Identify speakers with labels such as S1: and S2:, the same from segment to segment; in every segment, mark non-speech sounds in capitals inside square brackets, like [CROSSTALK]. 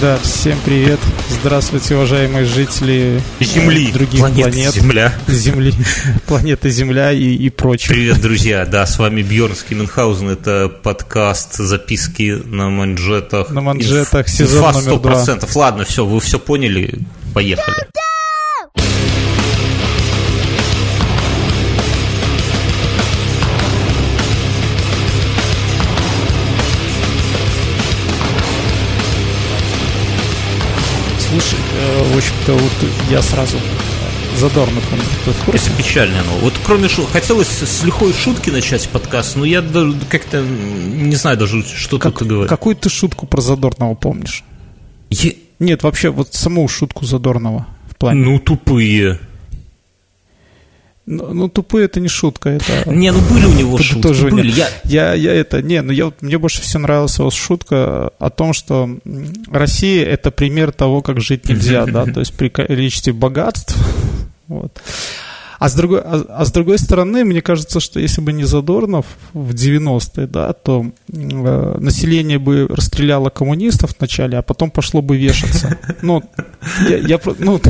S1: Да, всем привет. Здравствуйте, уважаемые жители
S2: Земли,
S1: других
S2: планеты
S1: планет.
S2: Земля.
S1: Земли, [LAUGHS] планеты Земля и, и прочее.
S2: Привет, друзья. Да, с вами Бьернский Мюнхгаузен. Это подкаст записки на манжетах.
S1: На манжетах, сезон
S2: инфа
S1: номер два.
S2: 100%. Ладно, все, вы все поняли. Поехали.
S1: Слушай, э, в общем-то, вот я сразу Задорнов, он, ты в курсе?
S2: Это печально. Ну. Вот кроме шу... хотелось с лихой шутки начать подкаст, но я даже как-то не знаю даже, что
S1: Как-
S2: тут говорить.
S1: какую ты шутку про Задорнова помнишь?
S2: Е-
S1: Нет, вообще, вот саму шутку Задорнова в плане.
S2: Ну, тупые.
S1: Ну, ну, тупые это не шутка, это... [LAUGHS]
S2: Не, ну были у него шутки.
S1: Подытоживание.
S2: Были. Я...
S1: Я, я это, не, ну я, мне больше всего нравилась его шутка о том, что Россия это пример того, как жить нельзя, да, [LAUGHS] то есть при количестве богатств, [LAUGHS] вот. А с, другой, а, а с другой стороны, мне кажется, что если бы не Задорнов в 90-е, да, то э, население бы расстреляло коммунистов вначале, а потом пошло бы вешаться. Ну, я, я ну,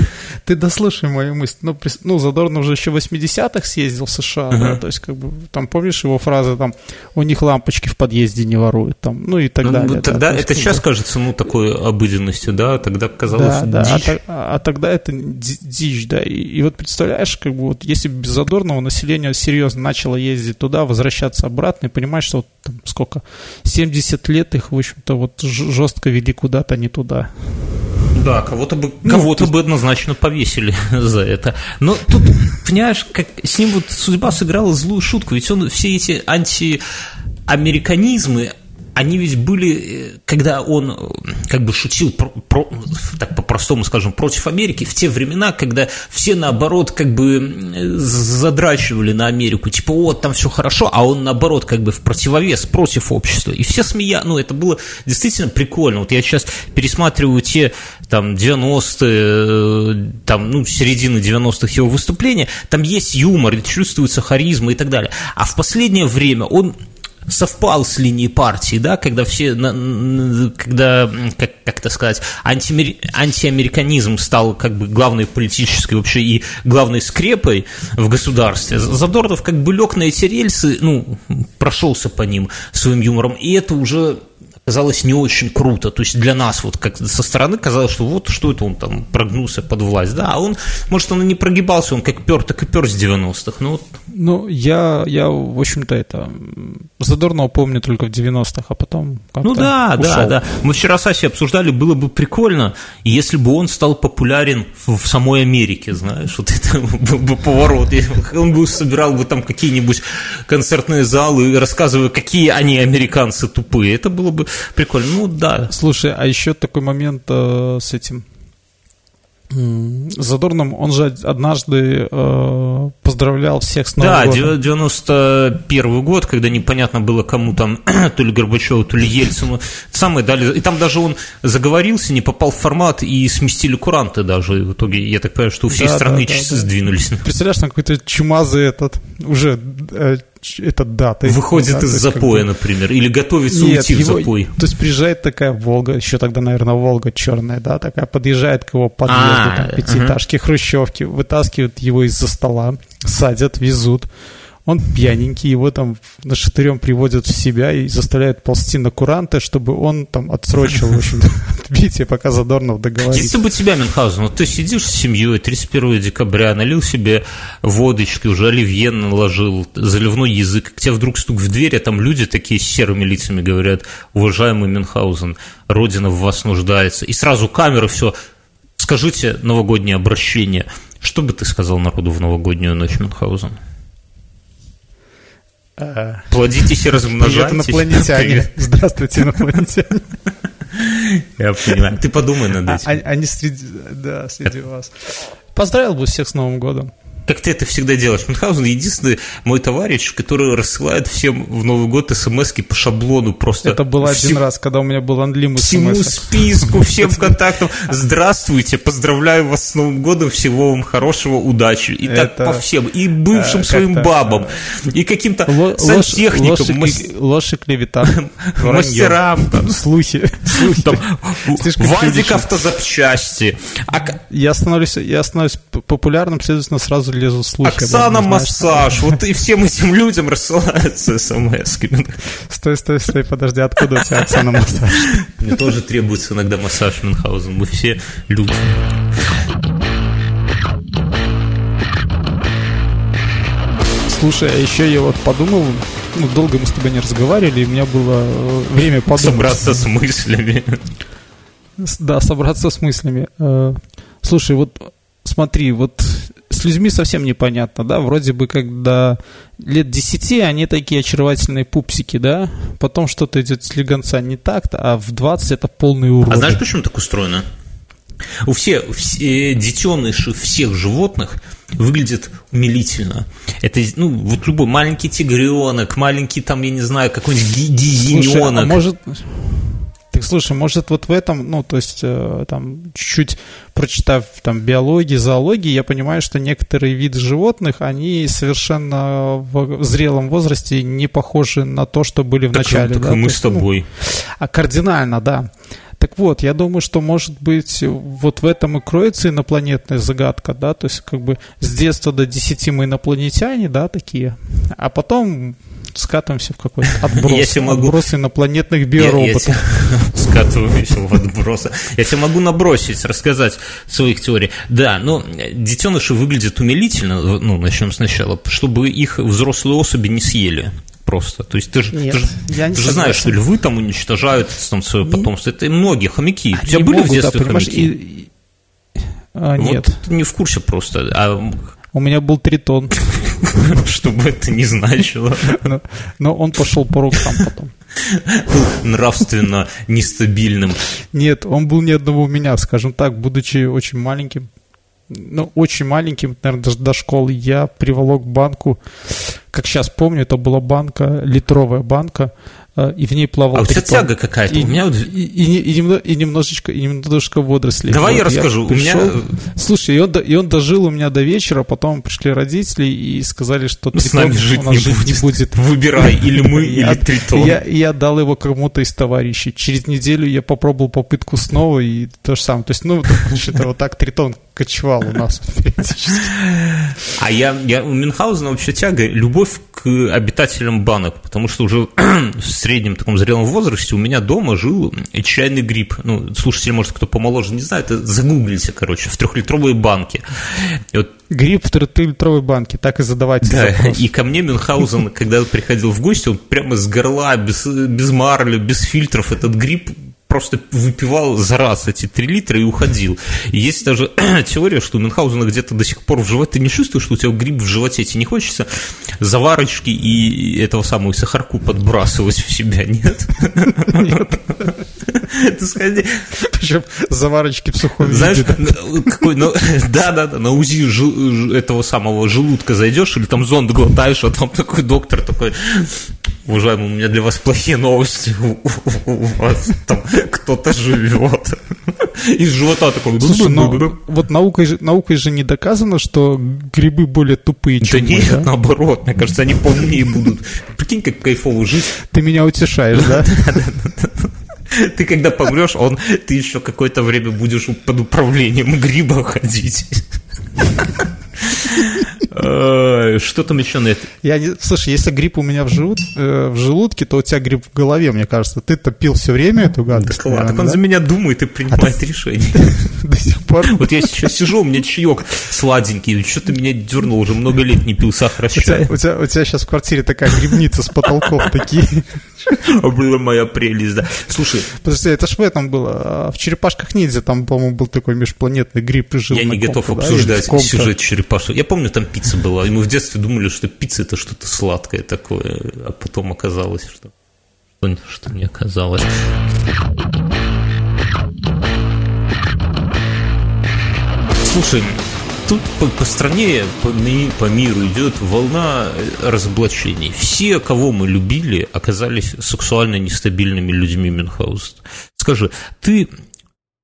S1: ты дослушай мою мысль. Ну, прис- ну, Задорнов же еще в 80-х съездил в США, да,
S2: Мгм.
S1: то есть, как бы, там, помнишь его фразы, там, у них лампочки в подъезде не воруют, там, ну и так
S2: Ну,
S1: далее. да,
S2: тогда
S1: то есть,
S2: это
S1: как
S2: сейчас кажется, ну, такой обыденностью, да, тогда казалось
S1: да, да, а,
S2: дичь.
S1: то- а тогда это ди- дичь, да. И, и вот представляешь, как бы вот если без Задорнова население серьезно начало ездить туда, возвращаться обратно, и понимаешь, что вот там сколько, 70 лет их, в общем-то, вот жестко вели куда-то не туда.
S2: Да, кого-то бы,
S1: Ну,
S2: кого-то
S1: то
S2: бы однозначно повесили [LAUGHS] за это. Но тут, понимаешь, как с ним вот судьба сыграла злую шутку, ведь он все эти антиамериканизмы, они ведь были, э, когда он э, как бы шутил, про- про- так по-простому скажем, против Америки, в те времена, когда все наоборот как бы задрачивали на Америку, типа, вот там все хорошо, а он наоборот как бы в противовес против общества. И все смея, ну это было действительно прикольно. Вот я сейчас пересматриваю те там 90-е, э, там, ну, середины 90-х его выступления, там есть юмор, чувствуется харизма и так далее. А в последнее время он совпал с линией партии, да, когда все, когда, как, как это сказать, антиамери- антиамериканизм стал как бы главной политической вообще и главной скрепой в государстве. Задорнов как бы лег на эти рельсы, ну, прошелся по ним своим юмором, и это уже казалось не очень круто. То есть для нас вот как со стороны казалось, что вот что это он там прогнулся под власть. Да, а он, может, он и не прогибался, он как пер, так и пер с 90-х. Ну, вот
S1: Ну, я, я в общем-то, это... м, Задорнова помню только в 90-х, а потом
S2: Ну да, да,
S1: ушел.
S2: да. Мы вчера с Асей обсуждали, было бы прикольно, если бы он стал популярен в, в самой Америке, знаешь, вот это [LAUGHS] был бы поворот. Он бы собирал бы там какие-нибудь концертные залы, и рассказывая, какие они американцы тупые. Это было бы прикольно. Ну да.
S1: Слушай, а еще такой момент э, с этим Задорном, он же однажды э, поздравлял всех с Новым
S2: Да,
S1: годом.
S2: 91 год, когда непонятно было, кому там, [CLEARS THROAT] то ли Горбачеву, то ли Ельцину, самое дали. И там даже он заговорился, не попал в формат, и сместили куранты даже. И в итоге, я так понимаю, что у всей
S1: Да,
S2: страны
S1: да, да,
S2: часы
S1: да.
S2: сдвинулись.
S1: Представляешь, там какой-то чумазый этот, уже э, ч- этот дата.
S2: Выходит
S1: да,
S2: из
S1: есть как
S2: запоя,
S1: бы-
S2: например, или готовится
S1: Нет,
S2: уйти в
S1: его-
S2: запой.
S1: То есть приезжает такая Волга, еще тогда, наверное, Волга черная, да, такая, подъезжает к его подъезду,
S2: А,
S1: там, пятиэтажки, хрущевки, вытаскивают его из-за стола, садят, везут. Он пьяненький, его там на шатырем приводят в себя и заставляют ползти на куранты, чтобы он там отсрочил, в общем [LAUGHS] отбитие, пока Задорнов договорится.
S2: Если бы тебя, Мюнхгаузен, вот ты сидишь с семьей 31 декабря, налил себе водочки, уже оливье наложил, заливной язык, к тебе вдруг стук в дверь, а там люди такие с серыми лицами говорят, уважаемый Мюнхгаузен, Родина в вас нуждается. И сразу камеры, все, скажите новогоднее обращение. Что бы ты сказал народу в новогоднюю ночь, Мюнхгаузен?
S1: А,
S2: Плодитесь и
S1: Привет,
S2: размножайтесь.
S1: инопланетяне.
S2: Привет.
S1: Здравствуйте, инопланетяне. [LAUGHS]
S2: Я понимаю. Ты подумай над
S1: А-
S2: этим.
S1: а- Они среди, да, среди вас. Поздравил бы всех с Новым годом.
S2: Как ты это всегда делаешь. [LAUGHS] Мюнхгаузен единственный мой товарищ, который рассылает всем в Новый год смс по шаблону просто.
S1: Это было всем, один раз, когда у меня был анлим
S2: Всему списку, всем контактам. Здравствуйте, поздравляю вас с Новым годом, всего вам хорошего, удачи. И так по всем. И бывшим своим бабам, и каким-то сантехникам.
S1: Ложь и клевета.
S2: Мастерам.
S1: Слухи.
S2: Вазик автозапчасти.
S1: Я становлюсь, я становлюсь популярным, следовательно, сразу лезут слухи.
S2: Оксана Массаж. Вот и всем этим людям рассылаются смс
S1: Стой, стой, стой, подожди, откуда у тебя Оксана Массаж?
S2: Мне тоже требуется иногда массаж Мюнхгаузен. Мы все люди.
S1: Слушай, а еще я вот подумал, ну, долго мы с тобой не разговаривали, и у меня было э, время подумать.
S2: Собраться с мыслями.
S1: Да, собраться с мыслями. Э, слушай, вот смотри, вот с людьми совсем непонятно, да, вроде бы когда лет 10 они такие очаровательные пупсики, да, потом что-то идет с слегонца не так-то, а в 20 это полный урод.
S2: А знаешь, почему так устроено? У всех, все детеныши всех животных выглядят умилительно. Это, ну, вот любой маленький тигренок, маленький там, я не знаю, какой-нибудь гиененок. Слушай, а
S1: может, так слушай, может вот в этом, ну, то есть э, там чуть-чуть прочитав там биологии, зоологии, я понимаю, что некоторые виды животных, они совершенно в зрелом возрасте не похожи на то, что были в так, начале.
S2: Так
S1: да?
S2: мы
S1: то
S2: с есть, тобой. Ну,
S1: а кардинально, да. Так вот, я думаю, что, может быть, вот в этом и кроется инопланетная загадка, да, то есть как бы с детства до 10 мы инопланетяне, да, такие, а потом скатываемся в какой-то [LAUGHS] отброс, я тебе могу... отброс инопланетных биороботов. Я,
S2: я [LAUGHS] скатываюсь в отбросы. Я тебе могу набросить, рассказать своих теорий. Да, но детеныши выглядят умилительно, ну, начнем сначала, чтобы их взрослые особи не съели просто. То есть ты же, Нет, ты же, ты же знаешь, что львы там уничтожают там свое потомство. Это многие хомяки. Они У тебя были могут, в детстве да, хомяки? И...
S1: А, вот нет.
S2: Ты не в курсе просто. А...
S1: У меня был тритон. [LAUGHS] [LAUGHS]
S2: Что бы это ни значило.
S1: Но он пошел по рукам потом.
S2: Нравственно нестабильным.
S1: Нет, он был не одного у меня, скажем так, будучи очень маленьким, ну, очень маленьким, наверное, даже до школы, я приволок банку, как сейчас помню, это была банка, литровая банка, и в ней плавал
S2: А у тебя тяга какая-то?
S1: И,
S2: у меня...
S1: и, и, и, немного, и немножечко, и немножечко водорослей.
S2: Давай вот, я расскажу. Я пришел, у меня...
S1: Слушай, и он, и он дожил у меня до вечера, потом пришли родители и сказали, что
S2: С нами жить, не, жить будет. не будет. Выбирай, [LAUGHS] или мы, или тритон.
S1: Я, я дал его кому-то из товарищей. Через неделю я попробовал попытку снова, и то же самое. То есть, ну, это вот так тритон кочевал у нас [LAUGHS]
S2: А я, я у Мюнхгаузена вообще тяга, любовь к обитателям банок, потому что уже [CLEARS THROAT] в среднем таком зрелом возрасте у меня дома жил чайный гриб. Ну, слушатели, может, кто помоложе не знает, загуглите, короче, в трехлитровой банке.
S1: И вот Гриб в трехлитровой банке, так и задавайте
S2: да, запрос. И ко мне Мюнхгаузен, [LAUGHS] когда приходил в гости, он прямо с горла, без, без марли, без фильтров этот гриб просто выпивал за раз эти 3 литра и уходил. И есть даже [CLEARS THROAT] теория, что у Мюнхгаузена где-то до сих пор в животе, ты не чувствуешь, что у тебя гриб в животе, тебе не хочется заварочки и этого самого сахарку подбрасывать в себя, нет? Нет. [LAUGHS]
S1: Ты сходи. Причем заварочки в сухом
S2: Знаешь, какой, ну, [LAUGHS] да-да-да, на УЗИ этого самого желудка зайдешь или там зонд глотаешь, а там такой доктор такой, уважаемый, у меня для вас плохие новости, у вас там кто-то живет. Из живота такой.
S1: Слушай, но вот наукой же, наукой же не доказано, что грибы более тупые, чем
S2: Да нет, наоборот, мне кажется, они полнее будут. Прикинь, как кайфово жить.
S1: Ты меня утешаешь, да?
S2: Ты когда помрешь, он, ты еще какое-то время будешь под управлением гриба ходить. Что там еще на это?
S1: Я не... Слушай, если грипп у меня в, желуд... э, в желудке, то у тебя грипп в голове, мне кажется. Ты-то пил все время эту гадость.
S2: Так, наверное, так он да? за меня думает и принимает а решение. [LAUGHS] До сих пор. Вот я сейчас сижу, у меня чаек сладенький, что-то меня дернул, уже много лет не пил сахар.
S1: У тебя, у тебя сейчас в квартире такая грибница с потолков такие.
S2: А была моя прелесть, да. Слушай.
S1: Подожди, это ж в этом было. А в черепашках ниндзя там, по-моему, был такой межпланетный гриб и жил
S2: Я не готов обсуждать сюжет черепашек. Я помню, там пицца была, и мы в детстве думали, что пицца это что-то сладкое такое, а потом оказалось, что что не оказалось. Слушай, тут по, по стране, по, ми, по миру идет волна разоблачений. Все, кого мы любили, оказались сексуально нестабильными людьми Мюнхгаузена. Скажи, ты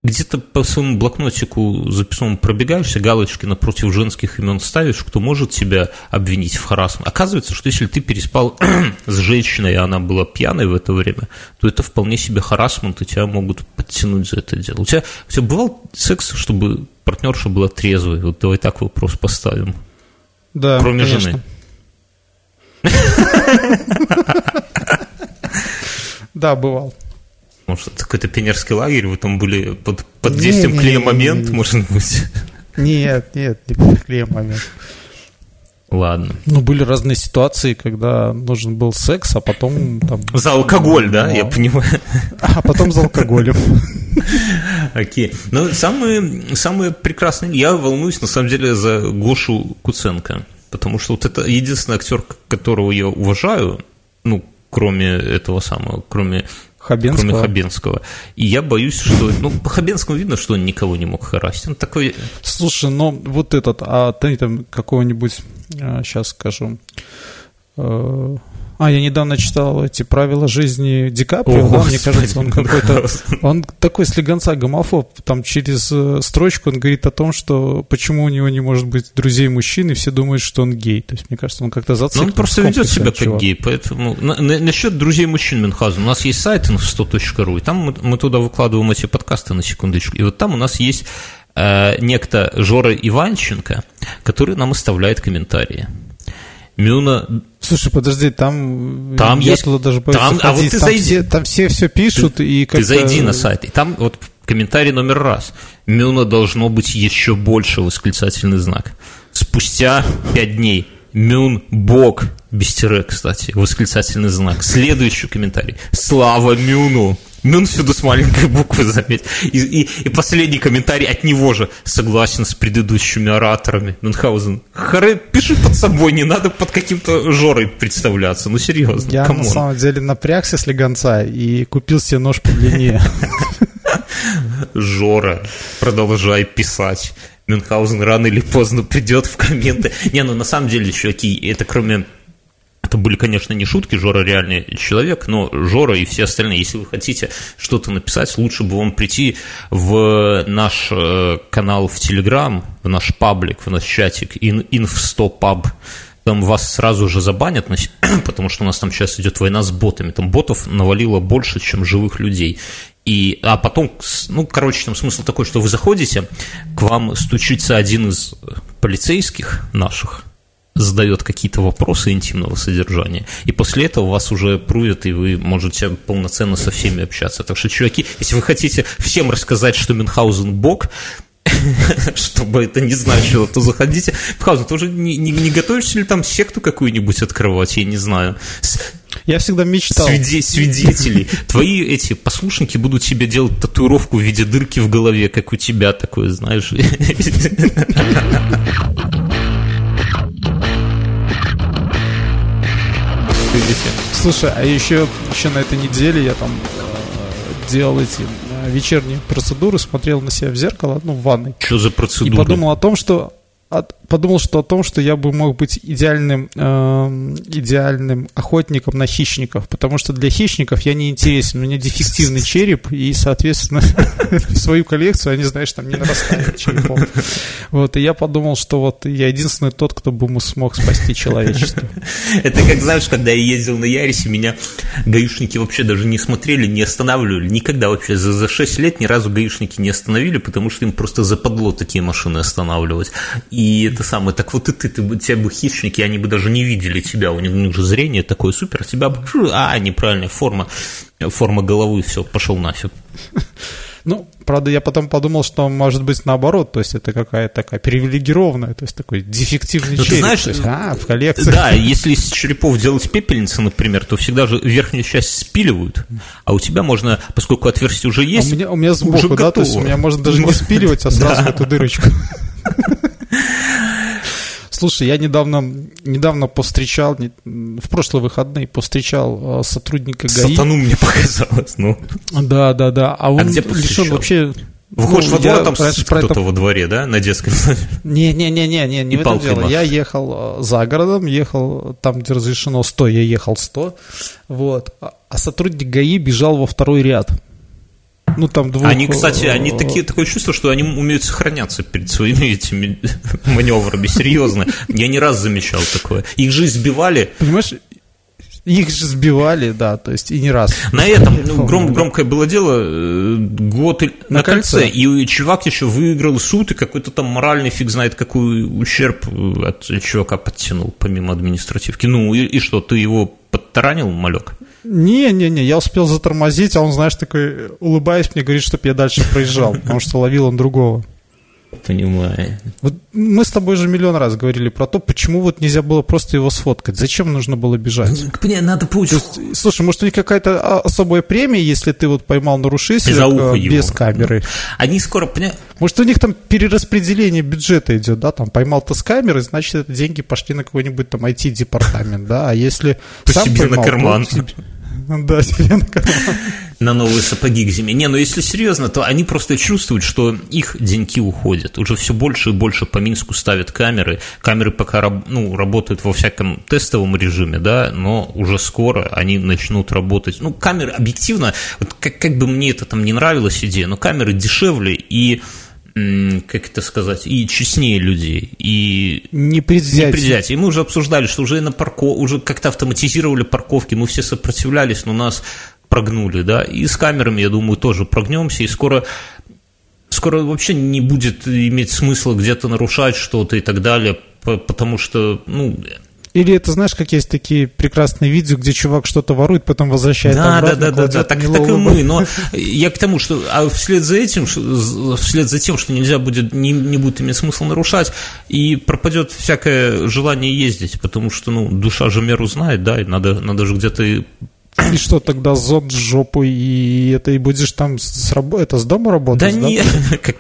S2: где-то по своему блокнотику записанному пробегаешься, галочки напротив женских имен ставишь, кто может тебя обвинить в харасме. Оказывается, что если ты переспал [CLEARS THROAT] с женщиной, и она была пьяной в это время, то это вполне себе харасмент, и тебя могут подтянуть за это дело. У тебя, у тебя бывал секс, чтобы партнерша была трезвой? Вот давай так вопрос поставим.
S1: Да,
S2: Кроме
S1: конечно.
S2: жены. [LAUGHS]
S1: Да, бывал.
S2: Может, это какой-то пионерский лагерь, вы там были под, под действием
S1: не,
S2: клея
S1: не,
S2: момент,
S1: не, не.
S2: может быть?
S1: Нет, нет, не клеем момент.
S2: Ладно.
S1: Ну, были разные ситуации, когда нужен был секс, а потом там...
S2: За алкоголь, да, я
S1: Ну,
S2: понимаю.
S1: А потом за алкоголем.
S2: Окей. Но самые, самые прекрасные... Я волнуюсь, на самом деле, за Гошу Куценко. Потому что вот это единственный актер, которого я уважаю, ну, кроме этого самого, кроме кроме
S1: Хабенского.
S2: Хабенского. И я боюсь, что... Ну, по Хабенскому видно, что он никого не мог харасить. Он такой...
S1: Слушай, ну вот этот, а ты там какого-нибудь, сейчас скажу, э, а, я недавно читал эти правила жизни Ди Каприо,
S2: О,
S1: да, мне кажется, он какой-то, он такой слегонца гомофоб, там через э, строчку он говорит о том, что почему у него не может быть друзей мужчин, и все думают, что он гей, то есть мне кажется, он как-то зациклен.
S2: он просто ведет себя как
S1: чувак.
S2: гей, поэтому... На- на- насчет друзей мужчин Мюнхгаузена. У нас есть сайт info100.ru, и там мы, мы туда выкладываем эти подкасты на секундочку. И вот там у нас есть э, некто Жора Иванченко, который нам оставляет комментарии. Мюна
S1: Слушай, подожди, там,
S2: Там
S1: я
S2: есть-
S1: туда даже боюсь
S2: там- а вот ты
S1: там,
S2: зайди.
S1: все, там все все пишут, и как
S2: Ты зайди на сайт, и там вот комментарий номер раз. Мюна должно быть еще больше восклицательный знак. Спустя пять дней. Мюн Бог. Без тире, кстати, восклицательный знак. Следующий комментарий. Слава Мюну. Мюн всюду с маленькой буквы, заметь. И, и- и последний комментарий от него же. Согласен с предыдущими ораторами. Мюнхгаузен. Харе, пиши под собой, не надо под каким-то Жорой представляться. Ну, серьезно,
S1: Я
S2: come on.
S1: на самом деле напрягся с легонца и купил себе нож подлиннее.
S2: Жора, продолжай писать. Мюнхгаузен рано или поздно придет в комменты. Не, ну на самом деле, чуваки, это кроме... Это были, конечно, не шутки, Жора реальный человек, но Жора и все остальные, если вы хотите что-то написать, лучше бы вам прийти в наш э, канал в Телеграм, в наш паблик, в наш чатик, inf100pub, там вас сразу же забанят, [COUGHS] потому что у нас там сейчас идет война с ботами. Там ботов навалило больше, чем живых людей. И, а потом, ну, короче, там смысл такой, что вы заходите, к вам стучится один из полицейских наших, задает какие-то вопросы интимного содержания, и после этого вас уже прувят, и вы можете полноценно со всеми общаться. Так что, чуваки, если вы хотите всем рассказать, что Мюнхгаузен бог, [LAUGHS] чтобы это не значило, то заходите. Мюнхгаузен, ты уже не, не- не готовишься ли там секту какую-нибудь открывать, я не знаю.
S1: Я всегда мечтал.
S2: свиде- свидетелей. Твои эти послушники будут тебе делать татуировку в виде дырки в голове, как у тебя такое, знаешь. [LAUGHS] Видите?
S1: Слушай, а еще, еще на этой неделе я там э, делал эти э, вечерние процедуры, смотрел на себя в зеркало, ну, в ванной,
S2: Что за
S1: и
S2: процедура?
S1: подумал о том, что от- подумал, что о том, что я бы мог быть идеальным, эм, идеальным охотником на хищников, потому что для хищников я не интересен, у меня дефективный череп, и, соответственно, [LAUGHS] в свою коллекцию они, знаешь, там не нарастают черепом. Вот, и я подумал, что вот я единственный тот, кто бы смог спасти человечество.
S2: Это как, знаешь, когда я ездил на Ярисе, меня гаишники вообще даже не смотрели, не останавливали. Никогда вообще за, за 6 лет ни разу гаишники не остановили, потому что им просто западло такие машины останавливать. И это самое, так вот и ты, ты тебя бы хищники, они бы даже не видели тебя, у них, у них же зрение такое супер, тебя бы, а, неправильная форма, форма головы, все, пошел нафиг. [LAUGHS]
S1: Ну, правда, я потом подумал, что может быть наоборот, то есть это какая-то такая привилегированная, то есть такой дефективный
S2: Ну, ты
S1: череп.
S2: знаешь,
S1: то есть, а, в коллекции.
S2: Да, если из черепов делать пепельницы, например, то всегда же верхнюю часть спиливают, а у тебя можно, поскольку отверстие уже
S1: А
S2: есть,
S1: у меня, у меня сбоку,
S2: уже
S1: да, то есть у
S2: готово.
S1: меня можно даже не [LAUGHS] спиливать, а сразу эту дырочку. [LAUGHS] Слушай, я недавно, недавно повстречал, в прошлые выходные повстречал э, сотрудника ГАИ.
S2: сатану мне [LAUGHS] показалось, ну.
S1: Да, да, да. А он
S2: где
S1: лишен вообще
S2: Выходишь ну, во двор, там кто-то это... во дворе, да, на детском?
S1: Не-не-не-не, не, не в этом дело. Я ехал э, за городом, ехал там, где разрешено 100, я ехал 100, вот. А, а сотрудник ГАИ бежал во второй ряд. Ну, там двух...
S2: Они, кстати, они э, такие, такое чувство, что они умеют сохраняться перед своими этими [LAUGHS] маневрами, серьезно. Я не раз замечал такое. Их же избивали.
S1: Понимаешь, их же сбивали, да, то есть и не раз.
S2: На этом ну, гром, громкое было дело э, год на, на кольце. кольце, и чувак еще выиграл суд, и какой-то там моральный фиг знает, какой ущерб э, от чувака подтянул, помимо административки. Ну и, и что, ты его подтаранил, малек?
S1: Не-не-не, я успел затормозить, а он, знаешь, такой, улыбаясь, мне говорит, чтобы я дальше проезжал, потому что ловил он другого.
S2: Понимаю.
S1: Вот мы с тобой же миллион раз говорили про то, почему вот нельзя было просто его сфоткать. Зачем нужно было бежать?
S2: Мне надо получить.
S1: Есть, слушай, может, у них какая-то а, особая премия, если ты вот поймал нарушителя э, без его. камеры?
S2: Они скоро.
S1: Может, у них там перераспределение бюджета идет, да, там поймал ты с камеры, значит, это деньги пошли на какой-нибудь там IT-департамент, да, а если
S2: По сам себе поймал, на карман. То, [LAUGHS]
S1: Да, себе на
S2: новые сапоги к зиме. Не, ну если серьезно, то они просто чувствуют, что их деньги уходят. Уже все больше и больше по Минску ставят камеры. Камеры пока ну, работают во всяком тестовом режиме, да, но уже скоро они начнут работать. Ну, камеры объективно, вот как, как бы мне это там не нравилась идея, но камеры дешевле и как это сказать, и честнее людей, и
S1: непредвзятие. непредвзятие.
S2: И мы уже обсуждали, что уже на парко, уже как-то автоматизировали парковки, мы все сопротивлялись, но нас прогнули, да, и с камерами, я думаю, тоже прогнемся, и скоро скоро вообще не будет иметь смысла где-то нарушать что-то и так далее, потому что, ну,
S1: или это, знаешь, как есть такие прекрасные видео, где чувак что-то ворует, потом возвращает да, обратно.
S2: Да, да, да, да, так, так и мы. Но я к тому, что а вслед за этим, вслед за тем, что нельзя будет, не, не будет иметь смысла нарушать, и пропадет всякое желание ездить, потому что, ну, душа же меру знает, да, и надо, надо же где-то
S1: и что тогда зод с жопой, и это и будешь там с, это с дома работать?
S2: Да, да? нет, [LAUGHS] как,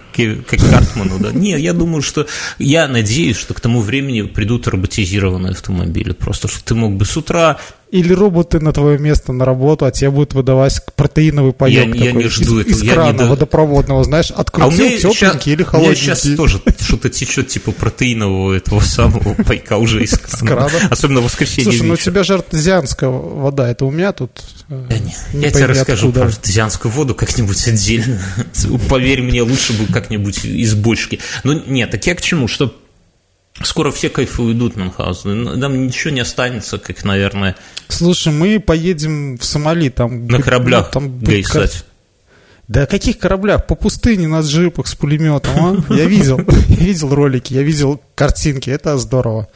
S2: как Картману, да. Нет, я думаю, что я надеюсь, что к тому времени придут роботизированные автомобили. Просто что ты мог бы с утра
S1: или роботы на твое место на работу, а тебе будут выдавать протеиновый паек
S2: я, такой, я не жду
S1: из, из крана не водопроводного, знаешь, открутил а тепленький сейчас, или холодненький. У меня
S2: сейчас тоже что-то течет типа протеинового этого самого пайка уже из крана. Особенно в воскресенье
S1: Слушай, ну у тебя же артезианская вода, это у меня тут
S2: э, Я тебе расскажу про артезианскую воду как-нибудь отдельно. [LAUGHS] Поверь мне, лучше бы как-нибудь из бочки. Но нет, так я к чему, что Скоро все кайфы уйдут, Мюнхгаузен. Нам ничего не останется, как, наверное...
S1: Слушай, мы поедем в Сомали, там...
S2: На кораблях ну, там гейсать.
S1: Да о каких кораблях? По пустыне на джипах с пулеметом, а? [LAUGHS] Я видел, [LAUGHS] я видел ролики, я видел картинки, это здорово.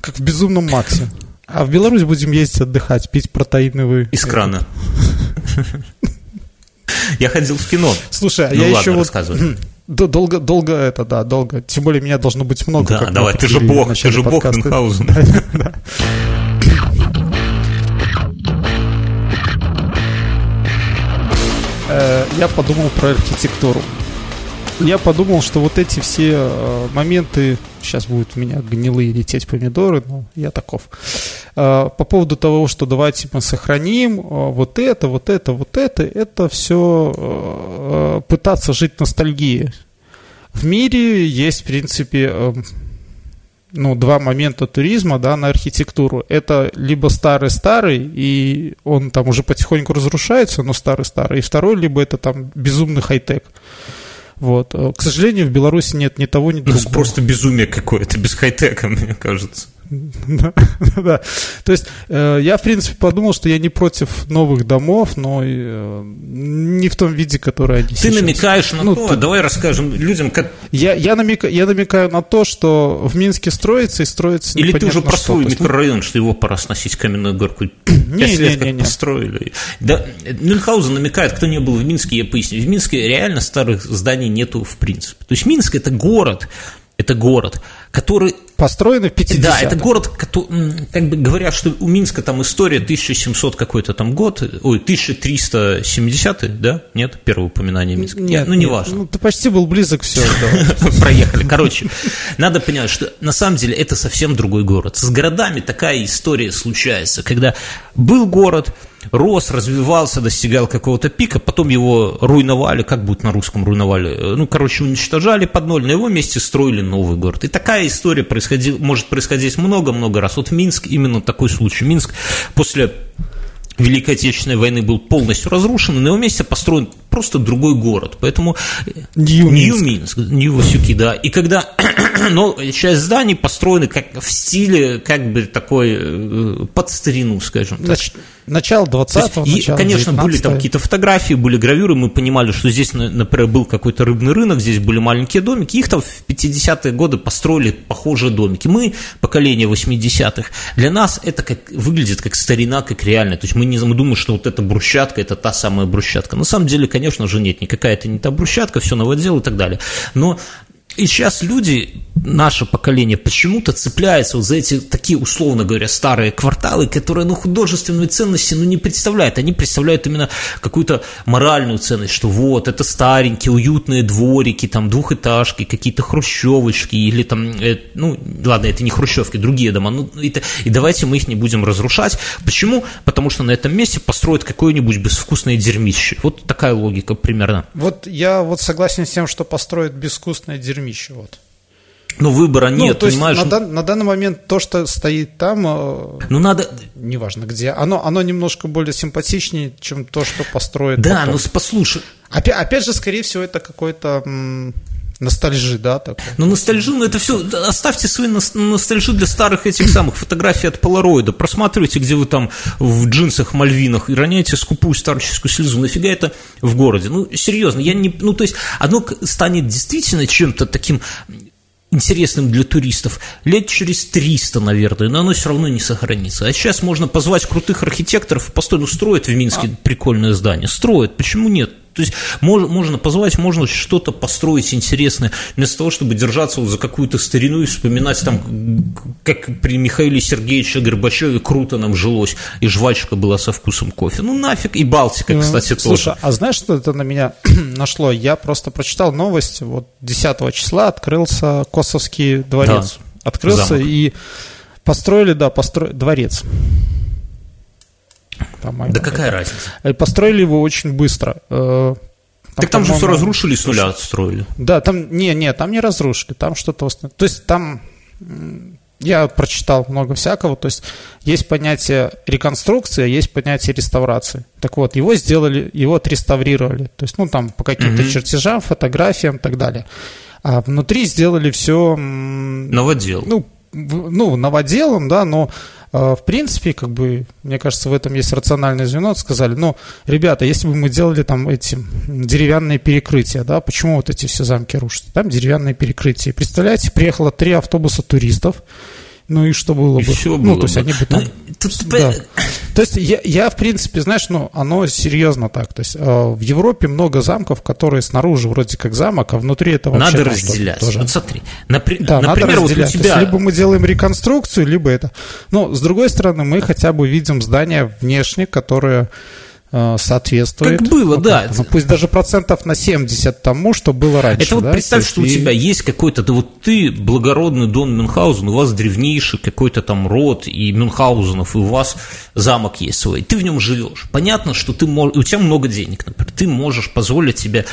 S1: Как в «Безумном Максе». А в Беларусь будем ездить отдыхать, пить протеиновый...
S2: Из крана. [LAUGHS] Я ходил в кино.
S1: Слушай, а ну, я еще вот [CLEARS THROAT] Долго, долго это, да, долго. Тем более меня должно быть много.
S2: Да, давай, ты же бог, ты же бог Мюнхгаузен.
S1: Э, я подумал про архитектуру. Я подумал, что вот эти все э, моменты, сейчас будут у меня гнилые лететь помидоры, но я таков. Э, по поводу того, что давайте мы сохраним вот это, вот это, вот это, это все пытаться жить ностальгией. В мире есть, в принципе, ну, два момента туризма, да, на архитектуру. Это либо старый-старый, и он там уже потихоньку разрушается, но старый-старый. И второй, либо это там безумный хай-тек. Вот. Э, к сожалению, в Беларуси нет ни того, ни ну, другого.
S2: Просто безумие какое-то, без хай-тека, мне кажется.
S1: Да. То есть э, я, в принципе, подумал, что я не против новых домов, но э, не в том виде, который они
S2: Ты намекаешь на ну, то, давай расскажем людям, как...
S1: Я, я, намека, я намекаю на то, что в Минске строится и строится
S2: Или ты уже простой что. микрорайон, что его пора сносить каменную горку. [CLEARS THROAT]
S1: Не, не,
S2: не, не, построили. Да, Мюнхгаузен намекает, кто не был в Минске, я поясню. В Минске реально старых зданий нету в принципе. То есть Минск – это город, это город, который
S1: Построенный в 50
S2: Да, это город, как бы говорят, что у Минска там история 1700 какой-то там год, ой, 1370, да? Нет, первое упоминание Минска?
S1: Нет,
S2: ну, неважно.
S1: Ну, ты почти был близок, все. [LAUGHS]
S2: Проехали. Короче, надо понять, что на самом деле это совсем другой город. С городами такая история случается, когда был город, рос, развивался, достигал какого-то пика, потом его руйновали, как будет на русском руйновали, ну, короче, уничтожали под ноль, на его месте строили новый город. И такая история происходила, может происходить много-много раз. Вот Минск именно такой случай. Минск после Великой Отечественной войны был полностью разрушен, и на его месте построен просто другой город. Поэтому Нью-Минск, Нью-Васюки, да. И когда [CLEARS THROAT] но часть зданий построены как в стиле как бы такой э, под старину, скажем так.
S1: Нач, начало 20-го,
S2: и, Конечно, были там какие-то фотографии, были гравюры, мы понимали, что здесь, например, был какой-то рыбный рынок, здесь были маленькие домики, их там в 50-е годы построили похожие домики. Мы, поколение 80-х, для нас это как, выглядит как старина, как реально. То есть мы не мы думаем, что вот эта брусчатка, это та самая брусчатка. На самом деле, конечно же, нет, никакая это не та брусчатка, все новодел и так далее. Но и сейчас люди, наше поколение, почему-то цепляются вот за эти такие, условно говоря, старые кварталы, которые, ну, художественной ценности, ну, не представляют. Они представляют именно какую-то моральную ценность, что вот, это старенькие, уютные дворики, там, двухэтажки, какие-то хрущевочки, или там, э, ну, ладно, это не хрущевки, другие дома, ну, это, и давайте мы их не будем разрушать. Почему? Потому что на этом месте построят какое-нибудь безвкусное дерьмище. Вот такая логика примерно.
S1: Вот я вот согласен с тем, что построят безвкусное дерьмище, кормище. Вот.
S2: Но выбора ну, нет,
S1: то
S2: понимаешь?
S1: Есть на, дан, на данный момент то, что стоит там, э,
S2: ну надо,
S1: неважно где, оно, оно немножко более симпатичнее, чем то, что построит.
S2: Да, потом. ну послушай.
S1: Опять, опять же, скорее всего, это какой-то ностальжи, да? Такой.
S2: Ну, ностальжи, ну это все, оставьте свои ностальжи для старых этих самых фотографий от полароида, просматривайте, где вы там в джинсах, мальвинах, и роняете скупую старческую слезу, нафига это в городе? Ну, серьезно, я не, ну, то есть, оно станет действительно чем-то таким интересным для туристов лет через 300, наверное, но оно все равно не сохранится. А сейчас можно позвать крутых архитекторов, постойно строят в Минске а? прикольное здание. Строят, почему нет? То есть можно, можно позвать, можно что-то построить интересное, вместо того, чтобы держаться вот за какую-то старину и вспоминать там, как при Михаиле Сергеевиче Горбачеве круто нам жилось, и жвачка была со вкусом кофе. Ну нафиг, и Балтика, кстати,
S1: Слушай, тоже. Слушай, а знаешь, что это на меня [CLEARS THROAT] нашло? Я просто прочитал новость, вот 10 числа открылся Косовский дворец. Да, открылся замок. и построили, да, построили дворец
S2: по-моему. Да какая это. разница?
S1: И построили его очень быстро. Э,
S2: там, так там же все разрушили, с нуля отстроили.
S1: Да, там, не, не, там не разрушили, там что-то... То есть там, я прочитал много всякого, то есть есть понятие реконструкции, а есть понятие реставрации. Так вот, его сделали, его отреставрировали, то есть, ну, там, по каким-то угу. чертежам, фотографиям и так далее. А внутри сделали все...
S2: Новодел.
S1: Ну, ну, новоделом, да, но в принципе, как бы, мне кажется, в этом есть рациональное звено. Сказали, ну, ребята, если бы мы делали там эти деревянные перекрытия, да, почему вот эти все замки рушатся? Там деревянные перекрытия. Представляете, приехало три автобуса туристов, ну и что было и бы?
S2: Все
S1: ну,
S2: было
S1: то есть
S2: бы.
S1: они бы там... Ну, тут... да. То есть я, я, в принципе, знаешь, ну, оно серьезно так. То есть э, в Европе много замков, которые снаружи вроде как замок, а внутри это вообще...
S2: Надо разделять. Тоже. Вот смотри,
S1: напри... да, например, надо разделять. Вот у тебя... есть, либо мы делаем реконструкцию, либо это... Но, с другой стороны, мы хотя бы видим здание внешне, которое Э, соответствует.
S2: Как было,
S1: ну,
S2: да.
S1: Ну, пусть даже процентов на 70 тому, что было раньше.
S2: Это вот
S1: да?
S2: представь, что и... у тебя есть какой-то, да вот ты, благородный Дон Мюнхгаузен, у вас древнейший какой-то там род и Мюнхгаузенов, и у вас замок есть свой, ты в нем живешь. Понятно, что ты можешь, у тебя много денег, например, ты можешь позволить себе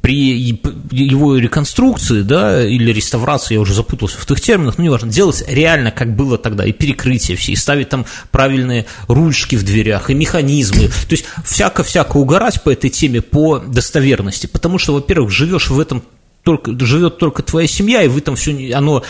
S2: при его реконструкции, да, или реставрации, я уже запутался в тех терминах, ну, неважно, делать реально, как было тогда, и перекрытие все, и ставить там правильные ручки в дверях, и механизмы, то есть всяко-всяко угорать по этой теме по достоверности, потому что, во-первых, живешь в этом только, живет только твоя семья, и вы там все, оно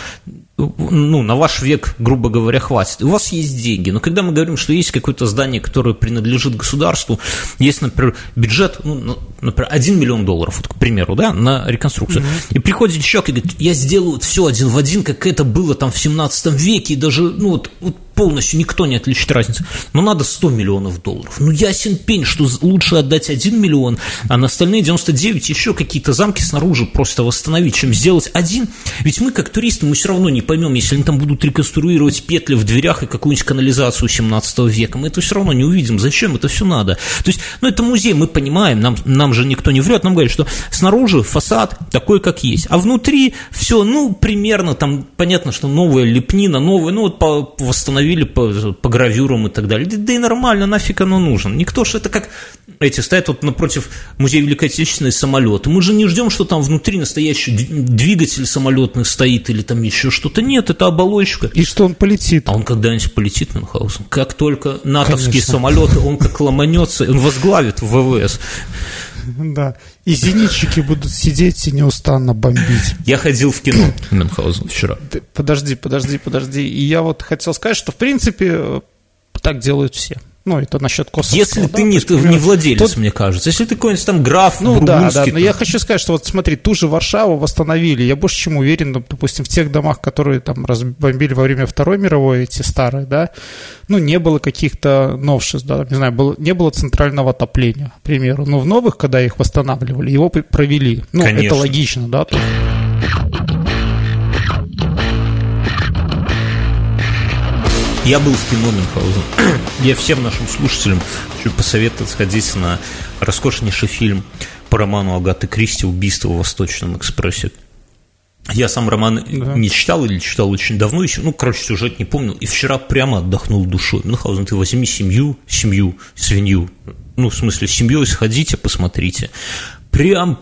S2: ну, на ваш век, грубо говоря, хватит. И у вас есть деньги. Но когда мы говорим, что есть какое-то здание, которое принадлежит государству, есть, например, бюджет, ну, например, 1 миллион долларов, вот, к примеру, да, на реконструкцию. Mm-hmm. И приходит человек и говорит, я сделаю все один в один, как это было там в 17 веке, и даже, ну, вот, вот полностью никто не отличит разницы. Но надо 100 миллионов долларов. Ну, ясен пень, что лучше отдать 1 миллион, а на остальные 99 еще какие-то замки снаружи просто восстановить, чем сделать один. Ведь мы, как туристы, мы все равно не поймем, если они там будут реконструировать петли в дверях и какую-нибудь канализацию 17 века, мы это все равно не увидим. Зачем это все надо? То есть, ну, это музей, мы понимаем, нам, нам же никто не врет, нам говорят, что снаружи фасад такой, как есть, а внутри все, ну, примерно, там, понятно, что новая лепнина, новая, ну, вот по, восстановили по, по гравюрам и так далее. Да, и нормально, нафиг оно нужно. Никто же это как эти стоят вот напротив музея Великой Отечественной самолеты. Мы же не ждем, что там внутри настоящий двигатель самолетный стоит или там еще что-то. Нет, это оболочка.
S1: И что он полетит.
S2: А он когда-нибудь полетит, Мюнхгаузен. Как только натовские Конечно. самолеты, он как ломанется, он возглавит ВВС.
S1: Да. И зенитчики будут сидеть и неустанно бомбить.
S2: Я ходил в кино Мюнхгаузен вчера.
S1: Подожди, подожди, подожди. И я вот хотел сказать, что в принципе так делают все. Ну, это насчет космоса.
S2: Если да, ты не, ты не владелец, тот... мне кажется. Если ты какой-нибудь там граф,
S1: Ну, да, да. Но я хочу сказать, что вот смотри, ту же Варшаву восстановили. Я больше чем уверен, допустим, в тех домах, которые там разбомбили во время Второй мировой, эти старые, да, ну, не было каких-то новшеств, да, не знаю, было, не было центрального отопления, к примеру. Но в новых, когда их восстанавливали, его провели. Ну, Конечно. это логично, да. То
S2: Я был в кино Мюнхгаузен. [CLEARS THROAT] Я всем нашим слушателям хочу посоветовать сходить на роскошнейший фильм по роману Агаты Кристи «Убийство в Восточном экспрессе». Я сам роман да. не читал или читал очень давно, еще, ну, короче, сюжет не помню, и вчера прямо отдохнул душой. Мюнхгаузен, ты возьми семью, семью, свинью, ну, в смысле, семьей сходите, посмотрите. Прям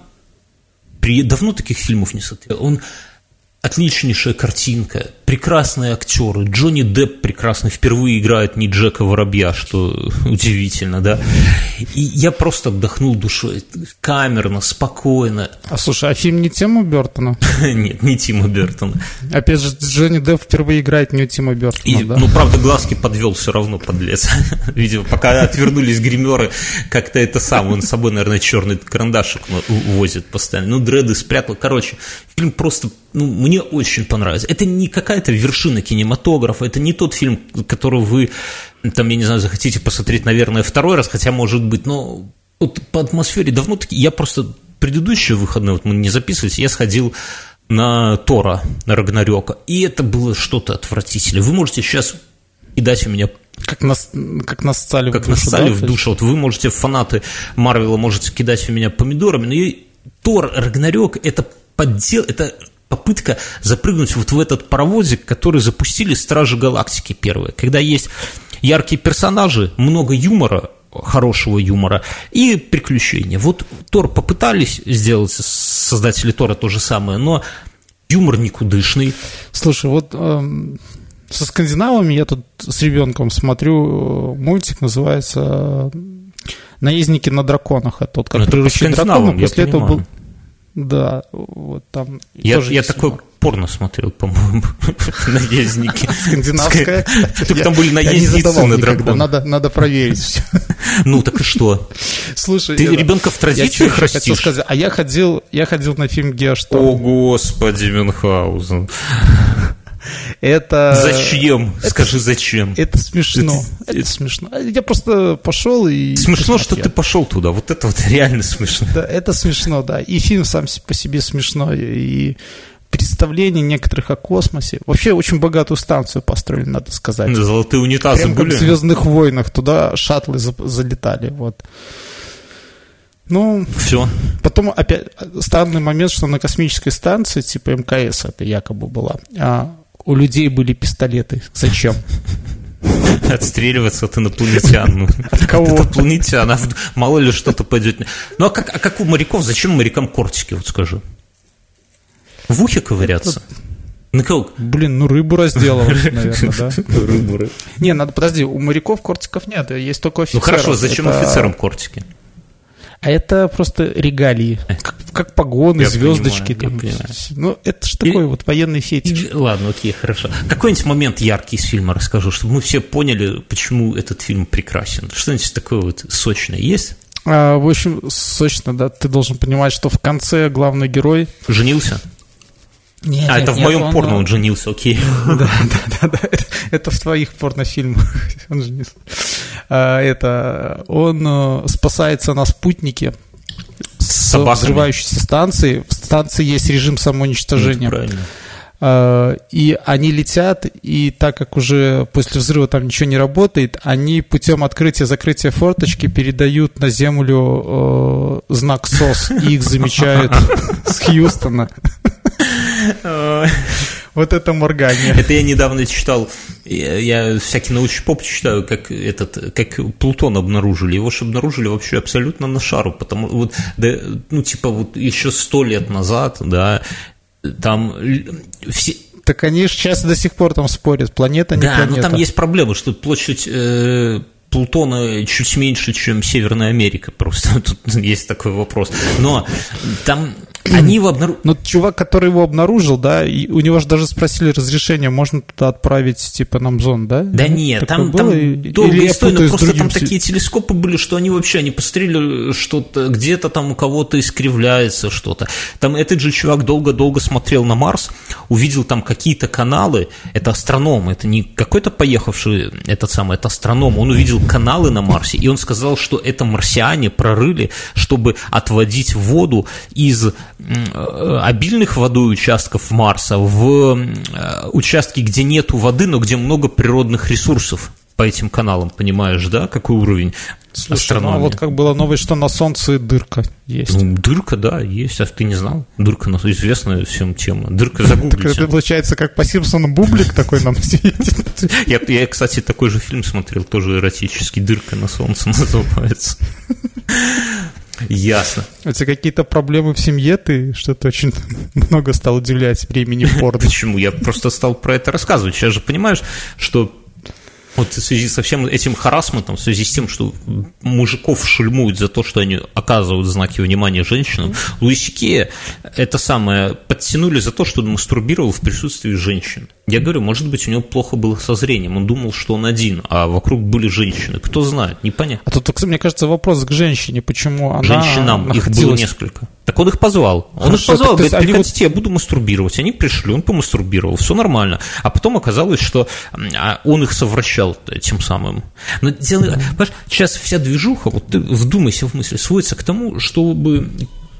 S2: при... давно таких фильмов не смотрел. Он отличнейшая картинка, прекрасные актеры. Джонни Депп прекрасно впервые играет не Джека Воробья, что [LAUGHS] удивительно, да. И я просто отдохнул душой, камерно, спокойно.
S1: А слушай, а фильм не Тима Бертона? [LAUGHS]
S2: Нет, не Тима Бертона.
S1: Опять же, Джонни Депп впервые играет не у Тима Бертона,
S2: И, да? Ну, правда, глазки подвел все равно, подлец. [LAUGHS] Видимо, пока отвернулись гримеры, как-то это сам, он с собой, наверное, черный карандашик возит постоянно. Ну, дреды спрятал. Короче, фильм просто ну, мне очень понравился. Это не какая-то вершина кинематографа, это не тот фильм, который вы, там, я не знаю, захотите посмотреть, наверное, второй раз, хотя, может быть, но вот по атмосфере давно таки, я просто предыдущие выходные, вот мы не записывались, я сходил на Тора, на Рагнарёка, и это было что-то отвратительное. Вы можете сейчас кидать у меня
S1: как нас, как нассали
S2: как в душу, да? в душу. Вот вы можете, фанаты Марвела, можете кидать в меня помидорами, но и Тор Рагнарёк это поддел, это попытка запрыгнуть вот в этот паровозик, который запустили Стражи Галактики первые, когда есть яркие персонажи, много юмора, хорошего юмора и приключения. Вот Тор попытались сделать, создатели Тора то же самое, но юмор никудышный.
S1: Слушай, вот эм, со скандинавами я тут с ребенком смотрю э, мультик, называется «Наездники на драконах». Это тот, как ну, приручить дракона. После этого был да, вот там.
S2: Я, тоже я такой порно смотрел, по-моему, [LAUGHS] наездники.
S1: Скандинавская.
S2: Только там были наездницы на дракон.
S1: Надо, надо проверить все. [LAUGHS]
S2: Ну, так и что?
S1: Слушай,
S2: ты ребенка в традициях растишь?
S1: а я ходил, я ходил на фильм Геошторм.
S2: О, господи, Мюнхгаузен.
S1: Это...
S2: Зачем? Это, Скажи, зачем?
S1: Это смешно. Это, это смешно. Я просто пошел и...
S2: Смешно, что ты пошел туда. Вот это вот [LAUGHS] реально смешно.
S1: Да, это смешно, да. И фильм сам по себе смешной. И представление некоторых о космосе. Вообще очень богатую станцию построили, надо сказать.
S2: Золотые унитазы
S1: Прям были. В «Звездных войнах». Туда шаттлы залетали. Вот. Ну,
S2: все.
S1: Потом опять странный момент, что на космической станции, типа МКС это якобы была, а у людей были пистолеты. Зачем?
S2: Отстреливаться от инопланетян. Ну, [LAUGHS]
S1: от кого? От
S2: инопланетян. А мало ли что-то пойдет. Ну, а как, а как у моряков? Зачем морякам кортики, вот скажи? В ухе ковыряться?
S1: Ну как? Блин, ну рыбу разделывать, наверное, да? [LAUGHS] Рыбу. Не, надо, подожди, у моряков кортиков нет, есть только офицеров.
S2: Ну хорошо, зачем офицерам кортики?
S1: А это просто регалии, как, как погоны, я звездочки. Понимаю, там. Ну, это же такой и, вот военный фетиш.
S2: И, ладно, окей, хорошо. Какой-нибудь момент яркий из фильма расскажу, чтобы мы все поняли, почему этот фильм прекрасен. Что-нибудь такое вот сочное есть?
S1: А, в общем, сочно, да. Ты должен понимать, что в конце главный герой...
S2: Женился?
S1: Нет,
S2: а,
S1: нет,
S2: это в моем он, порно он женился, окей. [LAUGHS]
S1: Да, да, да, да. Это, это в твоих порнофильмах [LAUGHS] он женился. А, это он э, спасается на спутнике с Собаками. взрывающейся станции. В станции есть режим самоуничтожения. Э, и они летят, и так как уже после взрыва там ничего не работает, они путем открытия-закрытия форточки передают на Землю э, знак СОС, и их замечают [LAUGHS] с Хьюстона. [LAUGHS] Вот это моргание.
S2: Это я недавно читал, я всякий научный поп читаю, как этот, как Плутон обнаружили. Его же обнаружили вообще абсолютно на шару, потому вот, да, ну, типа, вот еще сто лет назад, да, там все,
S1: так они же сейчас до сих пор там спорят, планета не
S2: да,
S1: планета.
S2: но там есть проблема, что площадь э, Плутона чуть меньше, чем Северная Америка, просто [LAUGHS] тут есть такой вопрос. Но там они его обнаружили.
S1: Ну, чувак, который его обнаружил, да, и у него же даже спросили разрешение, можно туда отправить, типа, нам зон, да?
S2: Да нет, там, там долгая история, просто там такие телескопы были, что они вообще, они посмотрели что-то, где-то там у кого-то искривляется что-то. Там этот же чувак долго-долго смотрел на Марс, увидел там какие-то каналы, это астроном, это не какой-то поехавший этот самый, это астроном, он увидел каналы на Марсе, и он сказал, что это марсиане прорыли, чтобы отводить воду из обильных водой участков Марса в э, участки, где нету воды, но где много природных ресурсов по этим каналам, понимаешь, да, какой уровень
S1: Слушай, астрономии? Ну, а вот как была новость, что на Солнце дырка есть. Ну,
S2: дырка, да, есть, а ты не знал? Дырка, известная всем тема. Дырка загуглите. Так
S1: это получается, как по Симпсонам бублик такой нам [LAUGHS] светит.
S2: Я, я, кстати, такой же фильм смотрел, тоже эротический, «Дырка на солнце» [LAUGHS] называется. Ясно.
S1: У тебя какие-то проблемы в семье? Ты что-то очень [LAUGHS] много стал уделять времени порно.
S2: Почему? Я просто стал про это рассказывать. Сейчас же понимаешь, что вот в связи со всем этим харасментом, в связи с тем, что мужиков шельмуют за то, что они оказывают знаки внимания женщинам, Луиси Кея это самое подтянули за то, что он мастурбировал в присутствии женщин. Я говорю, может быть, у него плохо было со зрением, он думал, что он один, а вокруг были женщины. Кто знает, непонятно.
S1: А тут, мне кажется, вопрос к женщине, почему она
S2: Женщинам, находилась... их было несколько. Так он их позвал. Он Хорошо, их позвал, говорит, приходите, вот... я буду мастурбировать. Они пришли, он помастурбировал, все нормально. А потом оказалось, что а, он их совращал тем самым. Но дело, сейчас вся движуха, вот ты вдумайся в мысли, сводится к тому, чтобы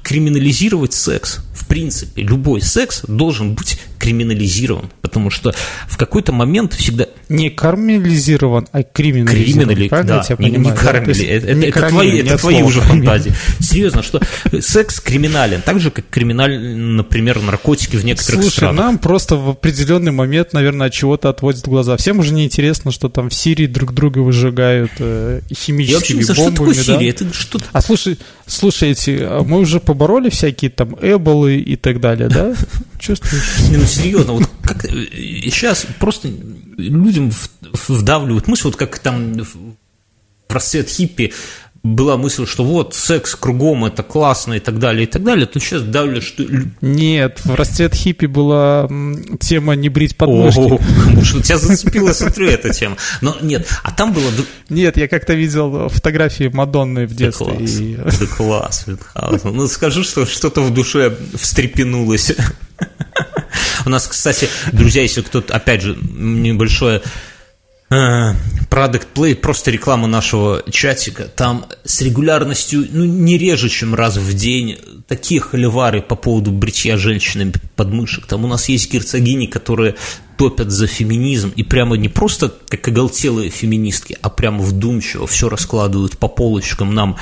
S2: криминализировать секс. В принципе, любой секс должен быть криминализирован, потому что в какой-то момент всегда...
S1: Не кармелизирован, а криминализирован. Криминали...
S2: Да, не, не кармели. Это, это, это, твои, это твои уже фантазии. Серьезно, что секс криминален, так же, как криминален, например, наркотики в некоторых
S1: Слушай,
S2: странах.
S1: нам просто в определенный момент, наверное, от чего-то отводят глаза. Всем уже не интересно, что там в Сирии друг друга выжигают э, химическими
S2: Я
S1: бомбами.
S2: Что такое Сирия? Это что
S1: а слушай, слушайте, а мы уже побороли всякие там эболы и так далее, да? [LAUGHS] Чувствуешь?
S2: Не, ну серьезно, вот как сейчас просто людям вдавливают мысль, вот как там в расцвет хиппи была мысль, что вот секс кругом это классно и так далее, и так далее, то сейчас давлю, что...
S1: Нет, в расцвет хиппи была тема не брить подмышки. О, [LAUGHS]
S2: что тебя зацепила, смотрю, эта тема. Но нет, а там было...
S1: Нет, я как-то видел фотографии Мадонны в детстве. Да
S2: класс, и... класс. Ну скажу, что что-то в душе встрепенулось. У нас, кстати, друзья, если кто-то, опять же, небольшое Product Play, просто реклама нашего чатика, там с регулярностью, ну, не реже, чем раз в день, такие холивары по поводу бритья женщинами подмышек. Там у нас есть герцогини, которые топят за феминизм, и прямо не просто как оголтелые феминистки, а прямо вдумчиво все раскладывают по полочкам нам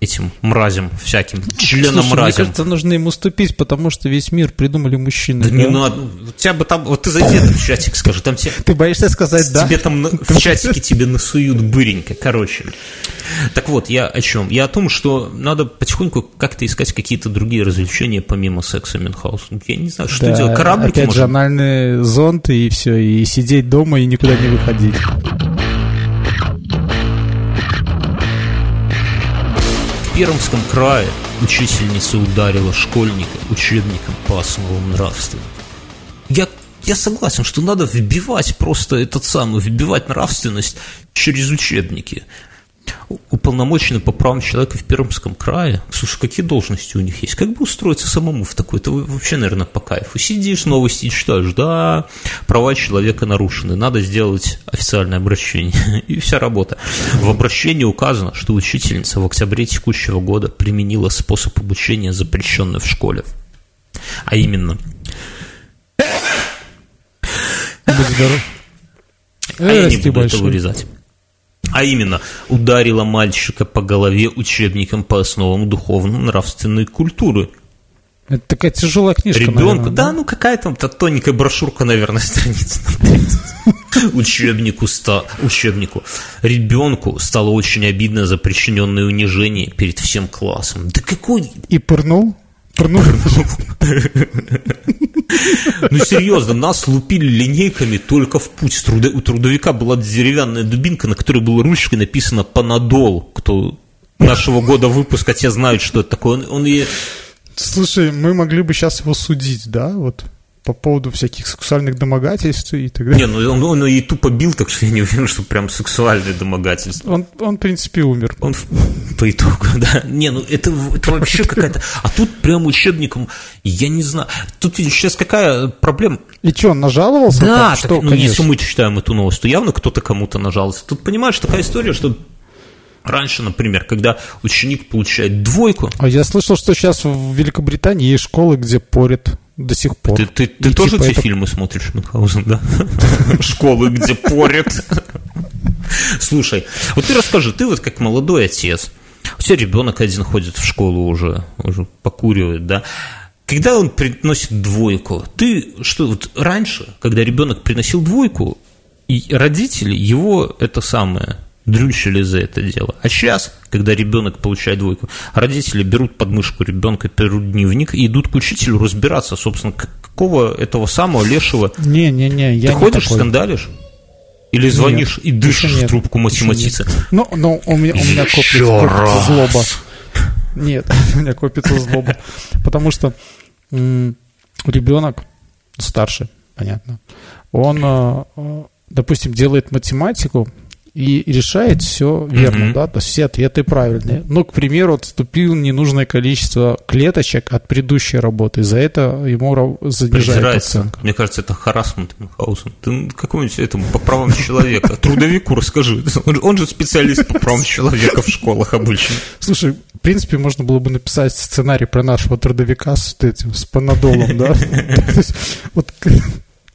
S2: этим мразям всяким, членам Слушай, мразям.
S1: Мне кажется, нужно им уступить, потому что весь мир придумали мужчины.
S2: Да, да? не надо. У тебя бы там, вот ты зайди в чатик, скажи, там тебе...
S1: Ты боишься сказать да?
S2: Тебе [LAUGHS] там в чатике тебе насуют быренько, короче. Так вот, я о чем? Я о том, что надо потихоньку как-то искать какие-то другие развлечения помимо секса Мюнхгаузен. Я не знаю, что
S1: да,
S2: делать. Кораблики,
S1: опять
S2: может?
S1: же, анальный зонт и все, и сидеть дома и никуда не выходить.
S2: Пермском крае учительница ударила школьника учебником по основам нравственности. Я, я согласен, что надо вбивать просто этот самый, вбивать нравственность через учебники уполномоченный по правам человека в Пермском крае. Слушай, какие должности у них есть? Как бы устроиться самому в такой? Это вообще, наверное, по кайфу. Сидишь, новости читаешь, да, права человека нарушены, надо сделать официальное обращение. [LAUGHS] И вся работа. В обращении указано, что учительница в октябре текущего года применила способ обучения, запрещенный в школе. А именно,
S1: будь здоров.
S2: А я не буду это вырезать. А именно, ударила мальчика по голове учебником по основам духовно-нравственной культуры.
S1: Это такая тяжелая книжка,
S2: Ребенку,
S1: наверное,
S2: да, ну какая там -то тоненькая брошюрка, наверное, [LAUGHS] страница на 30. Учебнику, ста, учебнику. Ребенку стало очень обидно за причиненное унижение перед всем классом. Да какой...
S1: И пырнул? Пырнул?
S2: Ну, серьезно, нас лупили линейками только в путь. У трудовика была деревянная дубинка, на которой было ручкой написано «Панадол». Кто нашего года выпуска, те знают, что это такое. Он, он и...
S1: Слушай, мы могли бы сейчас его судить, да, вот? По поводу всяких сексуальных домогательств и так далее.
S2: Не, ну он, он и тупо бил, так что я не уверен, что прям сексуальное домогательство.
S1: Он, он в принципе, умер.
S2: Он по итогу, да. Не, ну это, это вообще какая-то... А тут прям учебником, я не знаю. Тут сейчас какая проблема?
S1: И что, он нажаловался?
S2: Да, так, что, ну конечно. если мы читаем эту новость, то явно кто-то кому-то нажаловался. Тут, понимаешь, такая история, что Раньше, например, когда ученик получает двойку...
S1: А я слышал, что сейчас в Великобритании есть школы, где порят до сих пор.
S2: Ты, ты, ты тоже типа эти это... фильмы смотришь, Мюнхгаузен, да? [LAUGHS] Школы, где [LAUGHS] порят. Слушай, вот ты расскажи, ты вот как молодой отец, у тебя ребенок один ходит в школу уже, уже покуривает, да? Когда он приносит двойку, ты что, вот раньше, когда ребенок приносил двойку, и родители его это самое дрючили за это дело. А сейчас, когда ребенок получает двойку, родители берут подмышку ребенка, берут дневник и идут к учителю разбираться, собственно, какого этого самого лешего.
S1: Не-не-не,
S2: я Ты не ходишь, такой. скандалишь? Или звонишь нет, и дышишь в трубку математицы?
S1: Ну, ну, у меня, у меня копится, копится злоба. Нет, [LAUGHS] у меня копится злоба. Потому что ребенок старший, понятно, он, э, э, допустим, делает математику, и решает все верно, mm-hmm. да, то есть все ответы правильные. Но, к примеру, отступил ненужное количество клеточек от предыдущей работы, за это ему занижает оценка.
S2: Мне кажется, это харасмент Мюнхгаузен. Ты какому-нибудь этому по правам человека, трудовику расскажи. Он, он же специалист по правам человека в школах обычно.
S1: Слушай, в принципе, можно было бы написать сценарий про нашего трудовика с этим, с панадолом, да? [LAUGHS] Вот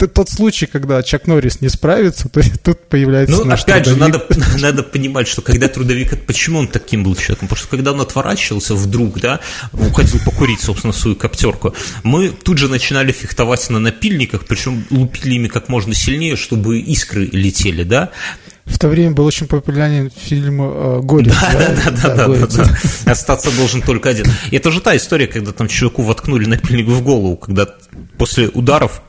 S1: тот случай, когда Чак Норрис не справится, то тут появляется
S2: Ну, наш опять трудовик. же, надо, [LAUGHS] надо понимать, что когда трудовик, почему он таким был человеком? Потому что когда он отворачивался вдруг, да, уходил покурить, собственно, свою коптерку, мы тут же начинали фехтовать на напильниках, причем лупили ими как можно сильнее, чтобы искры летели, да,
S1: в то время был очень популярен фильм э, «Горец».
S2: Да, да, да, да, да, да, да. Остаться должен только один. И это же та история, когда там чуваку воткнули напильник в голову, когда после ударов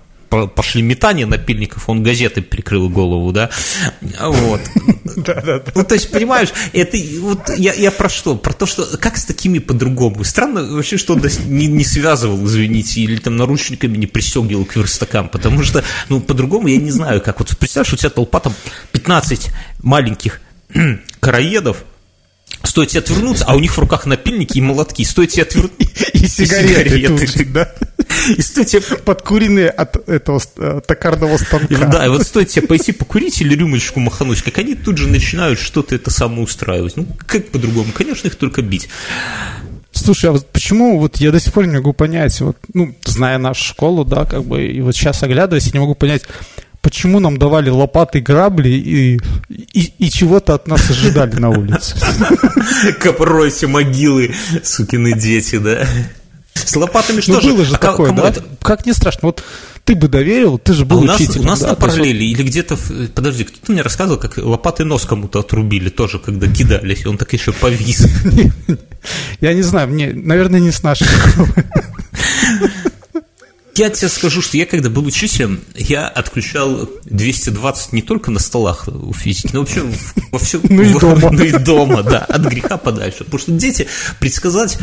S2: пошли метания напильников, он газеты прикрыл голову, да, вот. [LAUGHS] Ну, то есть, понимаешь, это вот я, про что? Про то, что как с такими по-другому? Странно вообще, что он не, не связывал, извините, или там наручниками не пристегивал к верстакам, потому что, ну, по-другому я не знаю, как. Вот представляешь, у тебя толпа там 15 маленьких [CLEARS THROAT] караедов, Стоит тебе отвернуться, а у них в руках напильники и молотки. Стоит тебе отвернуться.
S1: И сигареты. Да. [LAUGHS] И стоит тебе... Подкуренные от этого э, токарного станка.
S2: Да, и вот стоит тебе пойти покурить или рюмочку махануть, как они тут же начинают что-то это самоустраивать. Ну, как по-другому? Конечно, их только бить.
S1: Слушай, а вот почему вот я до сих пор не могу понять, вот, ну, зная нашу школу, да, как бы, и вот сейчас оглядываясь, не могу понять, почему нам давали лопаты, грабли и, и, и чего-то от нас ожидали на улице.
S2: Копройте могилы, сукины дети, да? С лопатами что
S1: ну,
S2: же?
S1: было же а такое, да? Это? Как не страшно. Вот ты бы доверил, ты же был а у
S2: нас,
S1: учителем.
S2: У нас да, на параллели или где-то... Подожди, кто-то мне рассказывал, как лопаты нос кому-то отрубили тоже, когда кидались, и он так еще повис. [LAUGHS]
S1: Я не знаю, мне, наверное, не с нашей [LAUGHS]
S2: я тебе скажу, что я когда был учителем, я отключал 220 не только на столах у физики, но вообще во всем. [LAUGHS]
S1: Ну и дома. [LAUGHS]
S2: Ну и дома, да, от греха подальше. Потому что дети предсказать,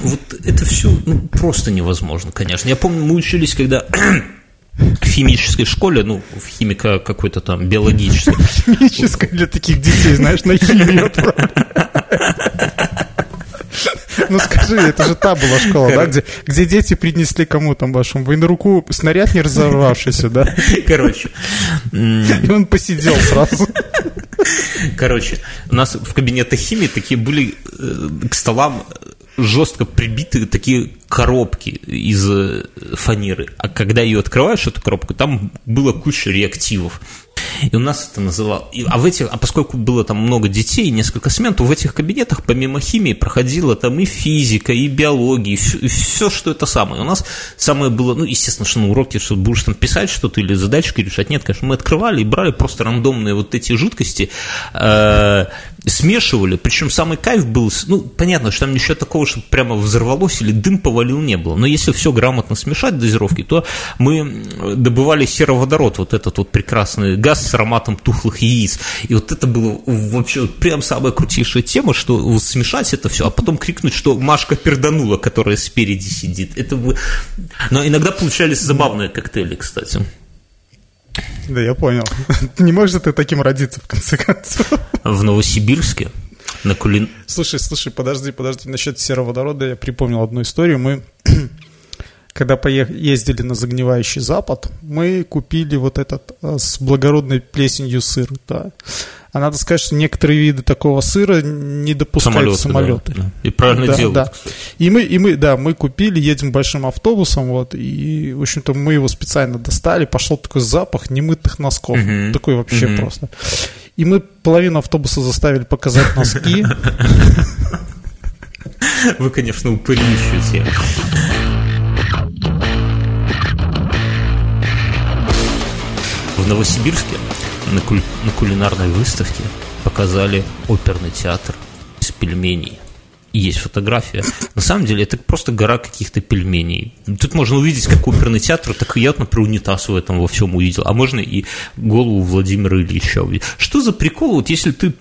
S2: вот это все ну, просто невозможно, конечно. Я помню, мы учились, когда [CLEARS THROAT] в химической школе, ну, в химика какой-то там биологической. [LAUGHS]
S1: Химической для таких детей, знаешь, на химию. Ну скажи, это же та была школа, да, где, где дети принесли кому там вашему военруку снаряд не разорвавшийся, да?
S2: Короче.
S1: И он посидел сразу.
S2: Короче, у нас в кабинетах химии такие были э, к столам жестко прибиты такие коробки из э, фанеры. А когда ее открываешь, эту коробку, там было куча реактивов. И у нас это называлось... А, в этих, а поскольку было там много детей несколько смен, то в этих кабинетах помимо химии проходила там и физика, и биология, и все, и все что это самое. У нас самое было, ну, естественно, что на уроке, что будешь там писать что-то или задачки решать. Нет, конечно, мы открывали и брали просто рандомные вот эти жидкости, э, смешивали, причем самый кайф был, ну, понятно, что там ничего такого, что прямо взорвалось или дым повалил, не было, но если все грамотно смешать дозировки, то мы добывали сероводород, вот этот вот прекрасный газ с ароматом тухлых яиц, и вот это было вообще прям самая крутейшая тема, что смешать это все, а потом крикнуть, что Машка перданула, которая спереди сидит, это бы... Но иногда получались забавные коктейли, кстати.
S1: Да, я понял. [LAUGHS] Не можешь ты таким родиться, в конце концов.
S2: В Новосибирске на кулин...
S1: Слушай, слушай, подожди, подожди. Насчет сероводорода я припомнил одну историю. Мы, когда поех... ездили на загнивающий запад, мы купили вот этот э, с благородной плесенью сыр, да. А надо сказать, что некоторые виды такого сыра не допускают самолеты. самолеты.
S2: Да, И правильно да, делают. Да.
S1: И мы, и мы, да, мы купили, едем большим автобусом, вот, и, в общем-то, мы его специально достали, пошел такой запах немытых носков. Угу. Такой вообще угу. просто. И мы половину автобуса заставили показать носки. [LAUGHS]
S2: Вы, конечно, упырищете. В Новосибирске на, куль... на кулинарной выставке показали оперный театр из пельменей. Есть фотография. На самом деле это просто гора каких-то пельменей. Тут можно увидеть как оперный театр, так и я, например, унитаз в этом во всем увидел. А можно и голову Владимира Ильича увидеть. Что за прикол, вот если ты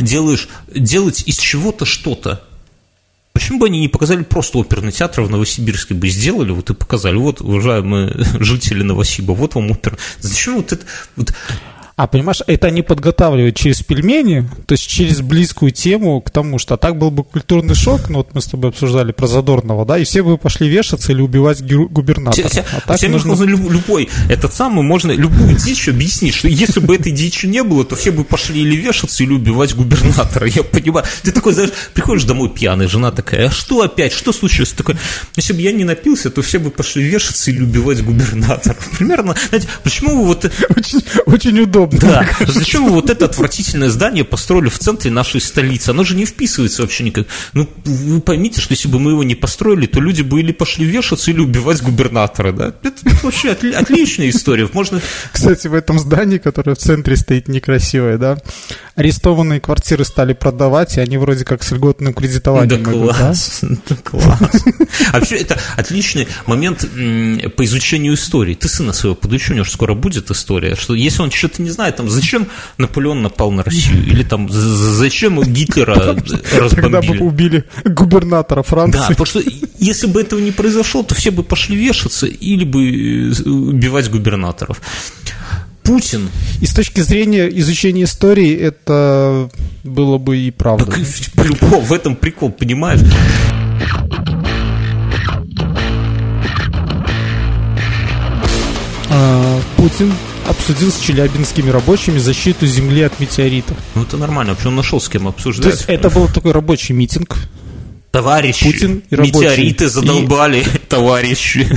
S2: делаешь, делать из чего-то что-то, Почему бы они не показали просто оперный театр в Новосибирске бы сделали, вот и показали, вот, уважаемые [LAUGHS] жители Новосиба, вот вам опер. Зачем вот это, вот
S1: а понимаешь, это они подготавливают через пельмени, то есть через близкую тему к тому, что а так был бы культурный шок, ну вот мы с тобой обсуждали про Задорного, да, и все бы пошли вешаться или убивать губернатора. Все,
S2: а так всем нужно... нужно любой, этот самый, можно любую дичь объяснить, что если бы этой дичи не было, то все бы пошли или вешаться, или убивать губернатора. Я понимаю. Ты такой, знаешь, приходишь домой пьяный, жена такая, а что опять, что случилось? Такой, если бы я не напился, то все бы пошли вешаться или убивать губернатора. Примерно, знаете, почему вы вот...
S1: Очень, очень удобно
S2: Да. [LAUGHS] Зачем вы вот это отвратительное здание построили в центре нашей столицы? Оно же не вписывается вообще никак. Ну, вы поймите, что если бы мы его не построили, то люди бы или пошли вешаться, или убивать губернатора, да? Это вообще отличная история. Можно...
S1: Кстати, в этом здании, которое в центре стоит некрасивое, да, арестованные квартиры стали продавать, и они вроде как с льготным кредитованием.
S2: Да могут, класс, да? да класс. Вообще, это отличный момент по изучению истории. Ты сына своего подучи, у него же скоро будет история, что если он что-то не знает, там, зачем Наполеон напал на Россию, или там, зачем Гитлера разбомбили. [LAUGHS] Тогда
S1: бы [LAUGHS] убили губернатора Франции. Да,
S2: потому что если бы этого не произошло, то все бы пошли вешаться или бы э, убивать губернаторов. Путин.
S1: И с точки зрения изучения истории это было бы и правда. Так,
S2: в этом прикол, понимаешь?
S1: А, Путин обсудил с челябинскими рабочими защиту Земли от метеоритов.
S2: Ну это нормально, вообще он нашел с кем обсуждать. То есть
S1: это был такой рабочий митинг,
S2: Товарищи, Путин и метеориты задолбали. Товарищи.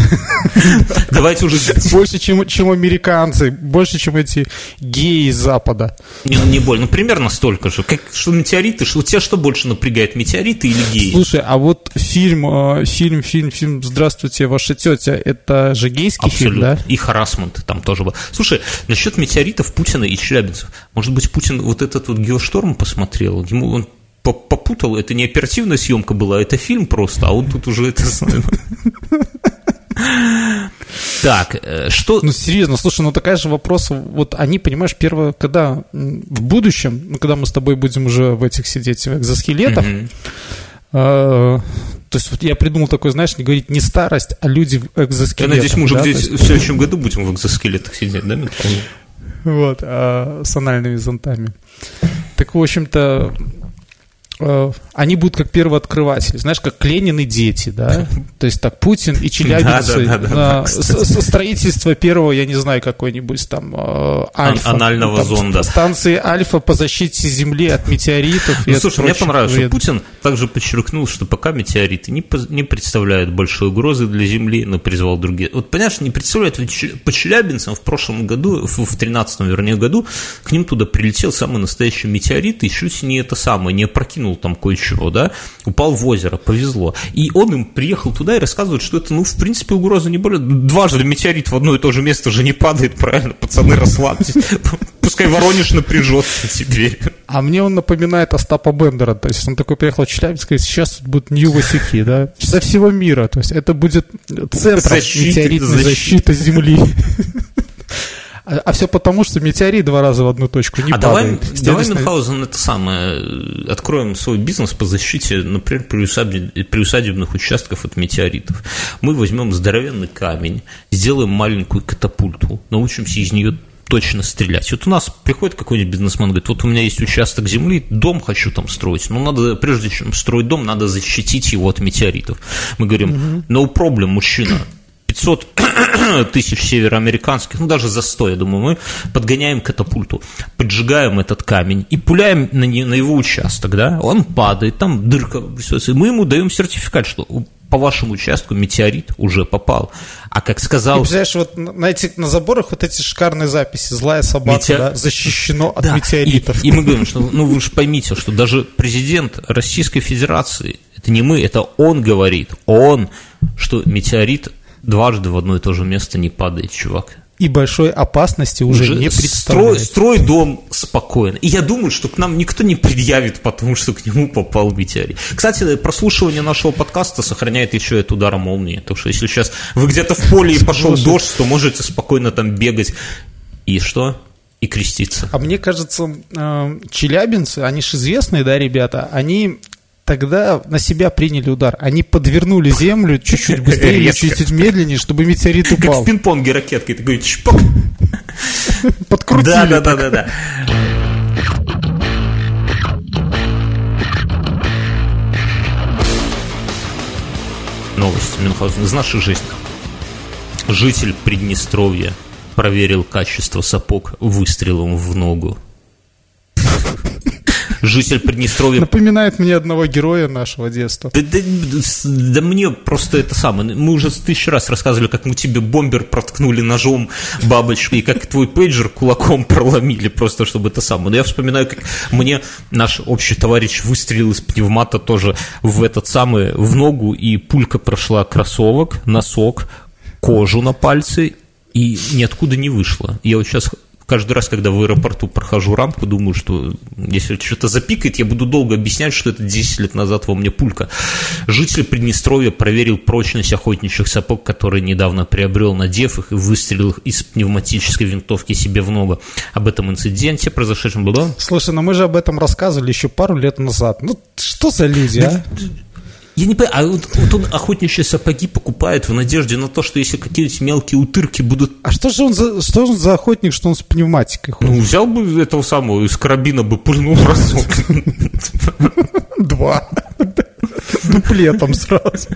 S2: [LAUGHS] Давайте уже... [LAUGHS]
S1: Больше, чем, чем американцы, больше, чем эти геи Запада.
S2: Не, ну, не больно, примерно столько же. Как, что метеориты, что, тебя что больше напрягает, метеориты или геи?
S1: Слушай, а вот фильм, э, фильм, фильм, фильм «Здравствуйте, ваша тетя», это же гейский Абсолютно. фильм, да?
S2: И харасмент там тоже был. Слушай, насчет метеоритов Путина и челябинцев. Может быть, Путин вот этот вот геошторм посмотрел? Ему он попутал, это не оперативная съемка была, это фильм просто, а он тут уже это... [LAUGHS] Так, э, что...
S1: Ну, серьезно, слушай, ну такая же вопрос, вот они, понимаешь, первое, когда в будущем, ну, когда мы с тобой будем уже в этих сидеть в экзоскелетах, mm-hmm. э, то есть вот я придумал такой, знаешь, не говорить не старость, а люди в экзоскелетах.
S2: Я надеюсь, мы уже да? здесь есть... в следующем году будем в экзоскелетах сидеть, да,
S1: Вот, а, с анальными зонтами. Так, в общем-то, они будут как первооткрыватели, знаешь, как Ленин и дети, да? [LAUGHS] То есть так Путин и челябинцы
S2: Да, да,
S1: на строительство первого, я не знаю, какой-нибудь там э, Альфа.
S2: анального
S1: там,
S2: зонда.
S1: Станции Альфа по защите Земли от метеоритов
S2: Ну, слушай, мне понравилось, что. Путин также подчеркнул, что пока метеориты не, представляют большой угрозы для Земли, но призвал другие. Вот, понимаешь, не представляют, по Челябинцам в прошлом году, в, в 13 вернее, году, к ним туда прилетел самый настоящий метеорит, и чуть не это самое, не опрокинул там кое-чего, да, упал в озеро, повезло. И он им приехал туда и рассказывает, что это, ну, в принципе, угроза не более... Дважды метеорит в одно и то же место же не падает, правильно, пацаны, расслабьтесь. [LAUGHS] Пускай Воронеж напряжется теперь.
S1: А мне он напоминает Остапа Бендера. То есть он такой приехал в Челябинск, говорит, сейчас будут Нью-Васюки, да? Со всего мира. То есть это будет центр
S2: Защиты,
S1: метеоритной
S2: защиты.
S1: защиты Земли. А, все потому, что метеорит два раза в одну точку не
S2: а давай,
S1: падает.
S2: давай,
S1: Естественно,
S2: Мюнхгаузен, это самое, э, откроем свой бизнес по защите, например, приусадеб- приусадебных участков от метеоритов. Мы возьмем здоровенный камень, сделаем маленькую катапульту, научимся из нее точно стрелять. Вот у нас приходит какой-нибудь бизнесмен, говорит, вот у меня есть участок земли, дом хочу там строить, но надо, прежде чем строить дом, надо защитить его от метеоритов. Мы говорим, no problem, мужчина, 500 [COUGHS] тысяч североамериканских, ну даже за 100, я думаю, мы подгоняем катапульту, поджигаем этот камень и пуляем на, на его участок, да, он падает, там дырка, и мы ему даем сертификат, что по вашему участку метеорит уже попал. А как сказал...
S1: представляешь, вот на, на этих, на заборах вот эти шикарные записи. Злая собака,
S2: Метеор-
S1: да, защищено от
S2: Да,
S1: метеоритов.
S2: И, и мы говорим, что ну вы же поймите, что даже президент Российской Федерации, это не мы, это он говорит, он, что метеорит дважды в одно и то же место не падает, чувак.
S1: И большой опасности уже,
S2: Уже
S1: не
S2: строй,
S1: представляет.
S2: строй дом спокойно. И я думаю, что к нам никто не предъявит, потому что к нему попал метеорит. Кстати, прослушивание нашего подкаста сохраняет еще и от удара молнии. Так что если сейчас вы где-то в поле и пошел дождь, то можете спокойно там бегать. И что? И креститься.
S1: А мне кажется, э, челябинцы, они же известные, да, ребята, они тогда на себя приняли удар. Они подвернули землю чуть-чуть быстрее или
S2: Резко.
S1: чуть-чуть медленнее, чтобы метеорит
S2: Как
S1: упал.
S2: в пинг-понге ракеткой. Ты говоришь, чпок.
S1: Подкрутили.
S2: Да, да, да,
S1: так.
S2: да, да. Новости Мюнхгаузена из нашей жизни. Житель Приднестровья проверил качество сапог выстрелом в ногу. Житель Приднестровья
S1: Напоминает мне одного героя нашего детства.
S2: да, да, да мне просто это самое. Мы уже тысячу раз рассказывали, как мы тебе бомбер проткнули ножом бабочкой, и как твой пейджер кулаком проломили, просто чтобы это самое. Но я вспоминаю, как мне наш общий товарищ выстрелил из пневмата тоже в этот самый, в ногу, и пулька прошла кроссовок, носок, кожу на пальцы, и ниоткуда не вышла. Я вот сейчас каждый раз, когда в аэропорту прохожу рамку, думаю, что если что-то запикает, я буду долго объяснять, что это 10 лет назад во мне пулька. Житель Приднестровья проверил прочность охотничьих сапог, которые недавно приобрел, надев их и выстрелил их из пневматической винтовки себе в ногу. Об этом инциденте, произошедшем было...
S1: Слушай, ну мы же об этом рассказывали еще пару лет назад. Ну, что за люди, а?
S2: Я не понимаю, а вот, вот он охотничьи сапоги покупает в надежде на то, что если какие-нибудь мелкие утырки будут
S1: А что же он за, что он за охотник, что он с пневматикой ходит?
S2: Ну, взял бы этого самого, из карабина бы пульнул разок.
S1: Два. Дуплетом сразу.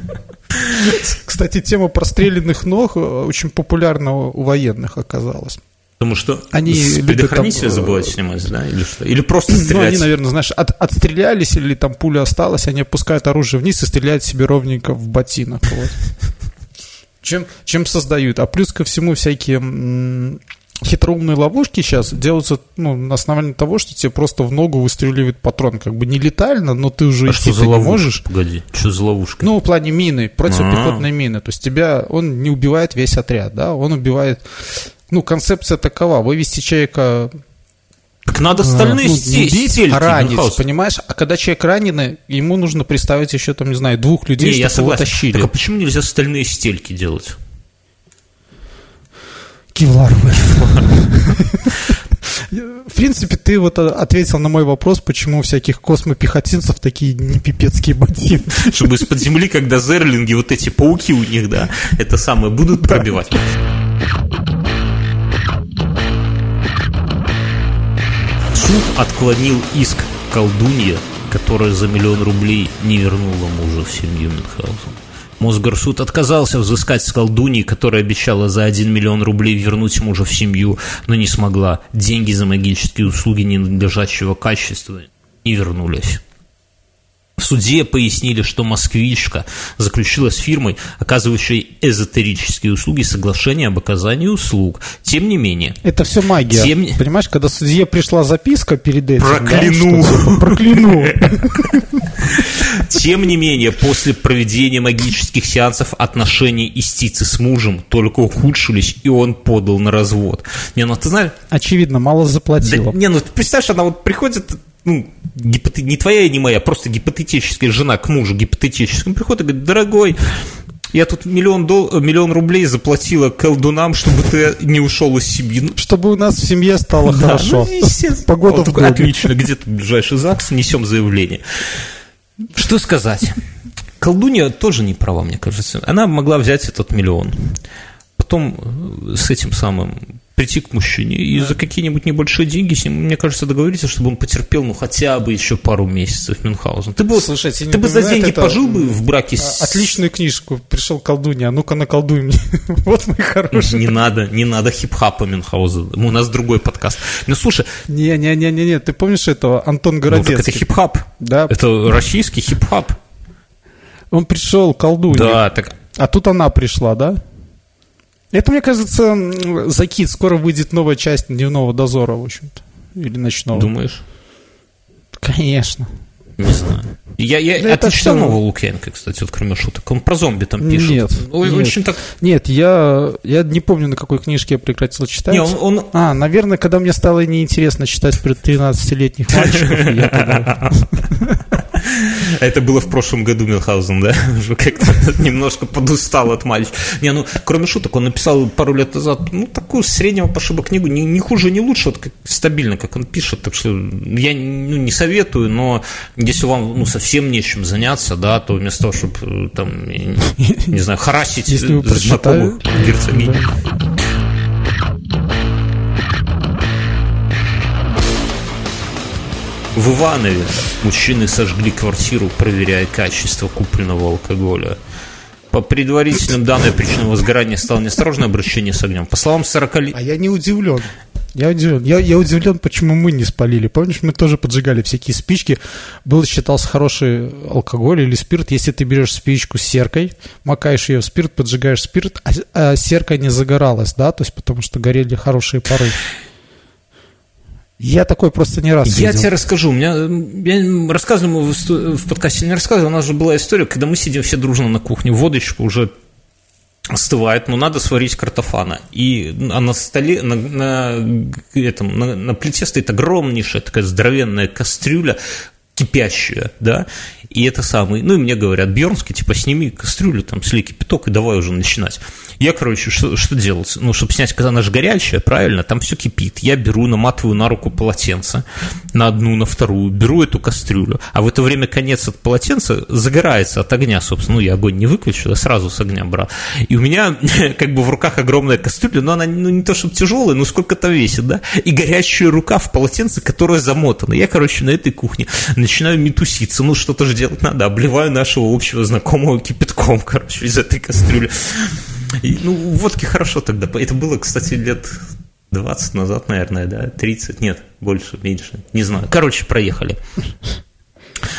S1: Кстати, тема простреленных ног э, очень популярна у военных оказалась.
S2: Потому что
S1: Они
S2: предохранителя
S1: там, э,
S2: забывают снимать, да, или что? Или просто
S1: Ну,
S2: стрелять.
S1: они, наверное, знаешь, от- отстрелялись или там пуля осталась, они опускают оружие вниз и стреляют себе ровненько в ботинок. Вот. [LAUGHS] Чем, чем создают. А плюс ко всему всякие хитроумные ловушки сейчас делаются ну, на основании того, что тебе просто в ногу выстреливает патрон. Как бы не летально, но ты уже
S2: а
S1: идти
S2: что за
S1: не можешь.
S2: Погоди, что за ловушка?
S1: Ну, в плане мины, противопехотной
S2: А.
S1: мины. То есть тебя, он не убивает весь отряд, да, он убивает... Ну, концепция такова, вывести человека
S2: так надо стальные
S1: ну,
S2: стельки,
S1: а ранить,
S2: Мюнхгаузен.
S1: понимаешь? А когда человек раненый, ему нужно представить еще, там, не знаю, двух людей,
S2: Не, я
S1: чтобы его
S2: согласен.
S1: тащили.
S2: Так а почему нельзя стальные стельки делать?
S1: Кевларовые. [LAUGHS] В принципе, ты вот а, ответил на мой вопрос, почему у всяких космопехотинцев такие не пипецкие ботинки. [LAUGHS]
S2: Чтобы из-под земли, когда зерлинги, вот эти пауки у них, да, это самое, будут пробивать. Суд отклонил иск колдунья, которая за миллион рублей не вернула мужа в семью Мюнхгаузен. Мосгорсуд отказался взыскать с колдуньи, которая обещала за 1 миллион рублей вернуть мужа в семью, но не смогла. Деньги за магические услуги ненадлежащего качества не вернулись. В суде пояснили, что москвичка заключила с фирмой, оказывающей эзотерические услуги, соглашение об оказании услуг. Тем не менее...
S1: Это все магия. Тем... Понимаешь, когда судье пришла записка перед этим...
S2: Прокляну!
S1: Да, прокляну! [LAUGHS]
S2: Тем не менее, после проведения магических сеансов отношения истицы с мужем только ухудшились, и он подал на развод. Не, ну ты знаешь...
S1: Очевидно, мало заплатила.
S2: Да, не, ну представляешь, она вот приходит ну, гипот... не твоя и не моя, просто гипотетическая жена к мужу гипотетическому приходит и говорит, дорогой, я тут миллион, дол... миллион рублей заплатила колдунам, чтобы ты не ушел из семьи.
S1: Чтобы у нас в семье стало да, хорошо. Ну,
S2: Погода вот, в доме. Отлично, где тут ближайший ЗАГС, несем заявление. Что сказать? Колдунья тоже не права, мне кажется. Она могла взять этот миллион. Потом с этим самым прийти к мужчине и да. за какие-нибудь небольшие деньги с ним, мне кажется, договориться, чтобы он потерпел, ну, хотя бы еще пару месяцев Мюнхгаузен. Ты бы, Слушайте, ты бы за деньги это... пожил бы в браке с...
S1: Отличную книжку. Пришел колдунья, а ну-ка наколдуй мне. [LAUGHS] вот мой хороший.
S2: Не надо, не надо хип-хапа Мюнхгаузена. У нас другой подкаст. Ну, слушай...
S1: Не-не-не-не, ты помнишь этого Антон Городецкий? Ну, так
S2: это хип-хап. Да. Это российский хип-хап.
S1: Он пришел колдунья.
S2: Да, так...
S1: А тут она пришла, да? Это, мне кажется, закид. Скоро выйдет новая часть дневного дозора, в общем-то. Или ночного.
S2: Думаешь?
S1: Конечно.
S2: Не знаю. Я, я, да а ты читал нового Лукьяненко, кстати, вот кроме шуток? Он про зомби там пишет.
S1: Нет. Ой, нет, очень так... нет я, я не помню, на какой книжке я прекратил читать. Не, он, он... А, наверное, когда мне стало неинтересно читать про 13-летних мальчиков, я [LAUGHS] тогда...
S2: Это было в прошлом году Милхаузен, да? Уже как-то немножко подустал от мальчика. Не, ну, кроме шуток, он написал пару лет назад, ну, такую среднего пошиба книгу, не, не хуже, не лучше, вот как, стабильно, как он пишет, так что я ну, не советую, но если вам ну, совсем нечем заняться, да, то вместо того, чтобы э, там, не знаю, харасить знакомых герцогинь. В Иванове мужчины сожгли квартиру, проверяя качество купленного алкоголя. По предварительным данным причиной возгорания стало неосторожное обращение с огнем. По словам 40 лет...
S1: А я не удивлен. Я удивлен. Я, я удивлен, почему мы не спалили. Помнишь, мы тоже поджигали всякие спички. Был считался хороший алкоголь или спирт. Если ты берешь спичку с серкой, макаешь ее в спирт, поджигаешь спирт, а, а серка не загоралась, да, то есть потому что горели хорошие пары. Я такой просто не раз
S2: Я видел. тебе расскажу. У меня, я рассказывал в, в подкасте, не рассказывал, у нас же была история, когда мы сидим все дружно на кухне, водочка уже остывает, но надо сварить картофана. И а на столе, на, на, этом, на, на плите стоит огромнейшая такая здоровенная кастрюля, кипящая, да, и это самый, ну и мне говорят, Бьернский, типа, сними кастрюлю, там, слей кипяток и давай уже начинать. Я, короче, что, что делать? Ну, чтобы снять, когда она же горячая, правильно, там все кипит. Я беру, наматываю на руку полотенце, на одну, на вторую, беру эту кастрюлю, а в это время конец от полотенца загорается от огня, собственно. Ну, я огонь не выключил, я сразу с огня брал. И у меня [LAUGHS] как бы в руках огромная кастрюля, но она ну, не то чтобы тяжелая, но сколько-то весит, да? И горячая рука в полотенце, которая замотана. Я, короче, на этой кухне начинаю метуситься. Ну, что-то же делать надо. Обливаю нашего общего знакомого кипятком, [LAUGHS] короче, из этой кастрюли. И, ну, водки хорошо тогда. Это было, кстати, лет 20 назад, наверное, да? 30, нет, больше, меньше, не знаю. Короче, проехали.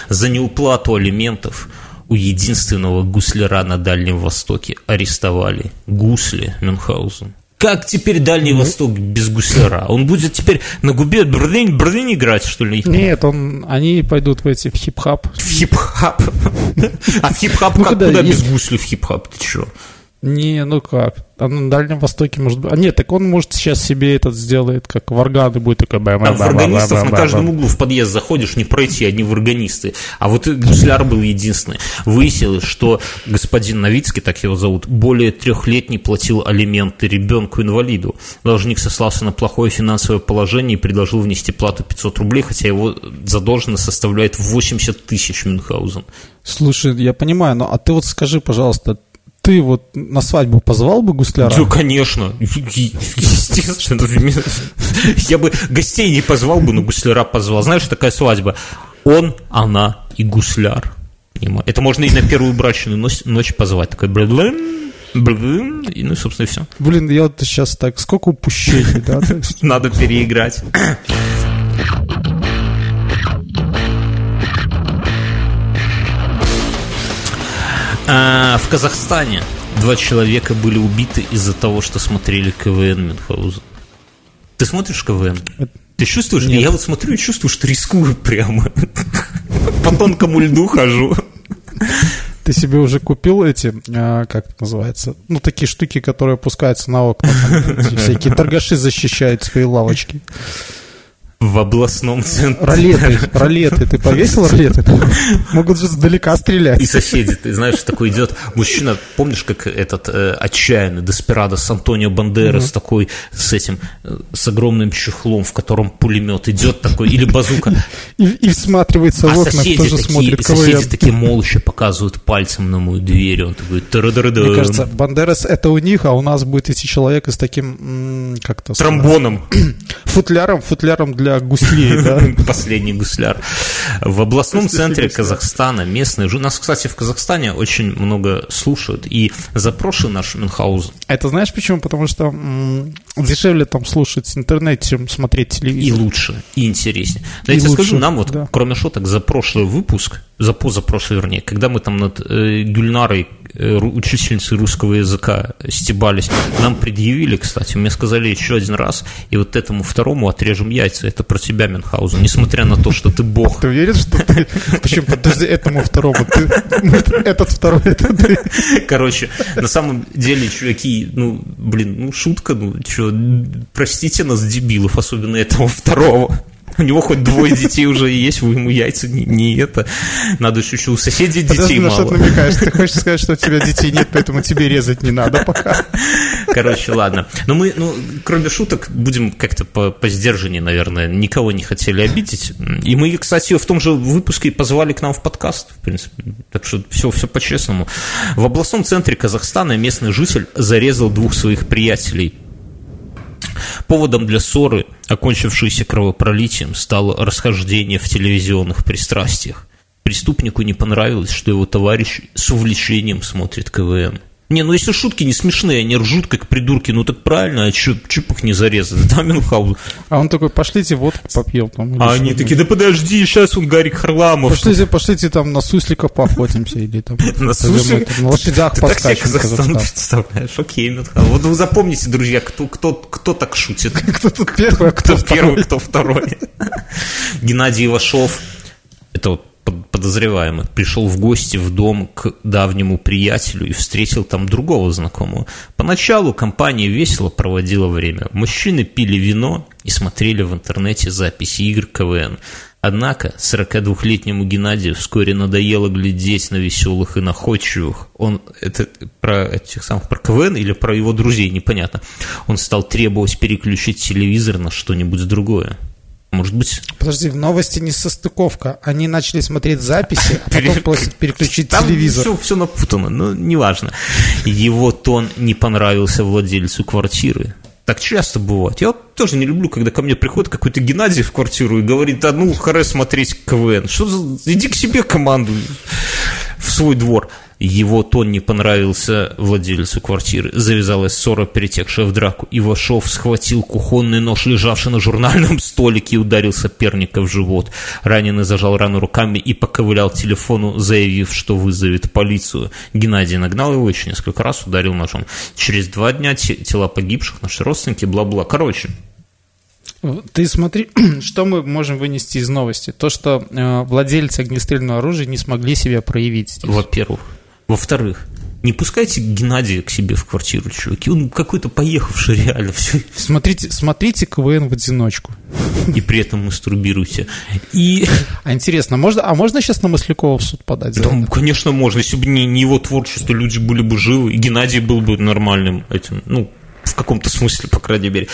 S2: За неуплату алиментов у единственного гусляра на Дальнем Востоке арестовали гусли Мюнхгаузен. Как теперь Дальний ну, Восток без гусляра? Он будет теперь на губе брдень, брдень играть, что ли?
S1: Нет, он, они пойдут в эти в хип-хап.
S2: В хип-хап? [LAUGHS] А в хип-хап ну, как? Куда без гусли в хип-хап? Ты что?
S1: Не, ну как? А на Дальнем Востоке может быть... А нет, так он может сейчас себе этот сделает, как в органы будет такой... Бэм,
S2: Там в органистов на каждом углу в подъезд заходишь, не пройти, одни в органисты. А вот гусляр был единственный. Выяснилось, что господин Новицкий, так его зовут, более трех лет не платил алименты ребенку-инвалиду. Должник сослался на плохое финансовое положение и предложил внести плату 500 рублей, хотя его задолженность составляет 80 тысяч Мюнхгаузен.
S1: Слушай, я понимаю, но а ты вот скажи, пожалуйста, ты вот на свадьбу позвал бы гусляра?
S2: Ну, конечно. Естественно. Я бы гостей не позвал бы, но гусляра позвал. Знаешь, такая свадьба. Он, она и гусляр. Это можно и на первую брачную ночь, позвать. Такой блин, блин, и ну, собственно, и все.
S1: Блин, я вот сейчас так, сколько упущений, да?
S2: Надо переиграть. А, в Казахстане два человека были убиты из-за того, что смотрели КВН Мюнхгаузен. Ты смотришь КВН? Ты чувствуешь? Нет. Я вот смотрю и чувствую, что рискую прямо. По тонкому льду хожу.
S1: Ты себе уже купил эти, а, как это называется, ну, такие штуки, которые опускаются на окна. Всякие торгаши защищают свои лавочки.
S2: В областном центре.
S1: Ролеты, ролеты. Ты повесил ролеты? Могут же сдалека стрелять.
S2: И соседи, ты знаешь, такой идет мужчина, помнишь, как этот э, отчаянный Деспирадо с Антонио Бандерас угу. такой, с этим, э, с огромным чехлом, в котором пулемет идет такой, или базука.
S1: И, и всматривается а в окна, кто же смотрит
S2: КВН. Соседи такие молча показывают пальцем на мою дверь, он такой,
S1: Мне кажется, Бандерас это у них, а у нас будет идти человек с таким, как-то...
S2: Тромбоном. [CLEARS THROAT]
S1: Футляром, футляром для гуслей, да? [LAUGHS]
S2: Последний гусляр. В областном центре Казахстана местные... Нас, кстати, в Казахстане очень много слушают. И за прошлый наш Мюнхгаузен...
S1: Это знаешь почему? Потому что м- дешевле там слушать в интернете, чем смотреть телевизор.
S2: И лучше, и интереснее. Да я тебе скажу, нам вот, да. кроме шуток, за прошлый выпуск за позапрошлый, вернее, когда мы там над э, Гюльнарой, э, учительницей русского языка, стебались, нам предъявили, кстати, мне сказали еще один раз, и вот этому второму отрежем яйца, это про тебя, Мюнхгаузен, несмотря на то, что ты бог.
S1: Ты уверен, что ты... Почему? Подожди, этому второму. Ты... Этот второй, это ты.
S2: Короче, на самом деле, чуваки, ну, блин, ну, шутка, ну, что, простите нас, дебилов, особенно этого второго. У него хоть двое детей уже есть, вы ему яйца не, не это. Надо еще у соседей детей Подожди, мало.
S1: что ты намекаешь? Ты хочешь сказать, что у тебя детей нет, поэтому тебе резать не надо пока?
S2: Короче, ладно. Но мы, ну, кроме шуток, будем как-то по, по сдержаннее, наверное, никого не хотели обидеть. И мы, кстати, в том же выпуске позвали к нам в подкаст, в принципе. Так что все, все по-честному. В областном центре Казахстана местный житель зарезал двух своих приятелей Поводом для ссоры, окончившейся кровопролитием, стало расхождение в телевизионных пристрастиях. Преступнику не понравилось, что его товарищ с увлечением смотрит КВН. Не, ну если шутки не смешные, они ржут как придурки, ну так правильно, а чё, чё их не зарезать, [LAUGHS] да, Мюнхгаузен?
S1: А он такой, пошлите водку попьем.
S2: Там, а они такие, да подожди, сейчас он Гарик Харламов.
S1: Пошлите, пошлите там на сусликов поохотимся или там [LAUGHS]
S2: на сусликов? На лошадях поскачем Казахстан представляешь, окей, Мюнхгаузен. Вот вы запомните, друзья, кто, кто, кто так шутит. [LAUGHS]
S1: Кто тут первый,
S2: а кто первый, кто второй. Геннадий Ивашов, это вот подозреваемый пришел в гости в дом к давнему приятелю и встретил там другого знакомого. Поначалу компания весело проводила время. Мужчины пили вино и смотрели в интернете записи игр КВН. Однако 42-летнему Геннадию вскоре надоело глядеть на веселых и находчивых. Он, это про этих самых, про КВН или про его друзей, непонятно. Он стал требовать переключить телевизор на что-нибудь другое. Может быть...
S1: Подожди, в новости не состыковка. Они начали смотреть записи, а потом просят переключить Там телевизор.
S2: Все, все напутано, но неважно. Его тон не понравился владельцу квартиры. Так часто бывает. Я вот тоже не люблю, когда ко мне приходит какой-то Геннадий в квартиру и говорит, а ну, харе смотреть КВН. Что за... Иди к себе команду в свой двор. Его тон не понравился владельцу квартиры. Завязалась ссора, перетекшая в драку. Ивашов схватил кухонный нож, лежавший на журнальном [LAUGHS] столике, и ударил соперника в живот. Раненый зажал рану руками и поковылял к телефону, заявив, что вызовет полицию. Геннадий нагнал его еще несколько раз, ударил ножом. Через два дня тела погибших, наши родственники, бла-бла. Короче,
S1: ты смотри, [CLEARS THROAT] что мы можем вынести из новости? То, что э, владельцы огнестрельного оружия не смогли себя проявить.
S2: Во-первых. Во-вторых, не пускайте Геннадия к себе в квартиру, чуваки. Он какой-то поехавший реально. Все.
S1: Смотрите, смотрите КВН в одиночку.
S2: И при этом мастурбируйте. И...
S1: А интересно, можно, а можно сейчас на Маслякова в суд подать?
S2: Да, конечно, можно. Если бы не, не его творчество, люди были бы живы, и Геннадий был бы нормальным этим, ну, в каком-то смысле, по крайней мере.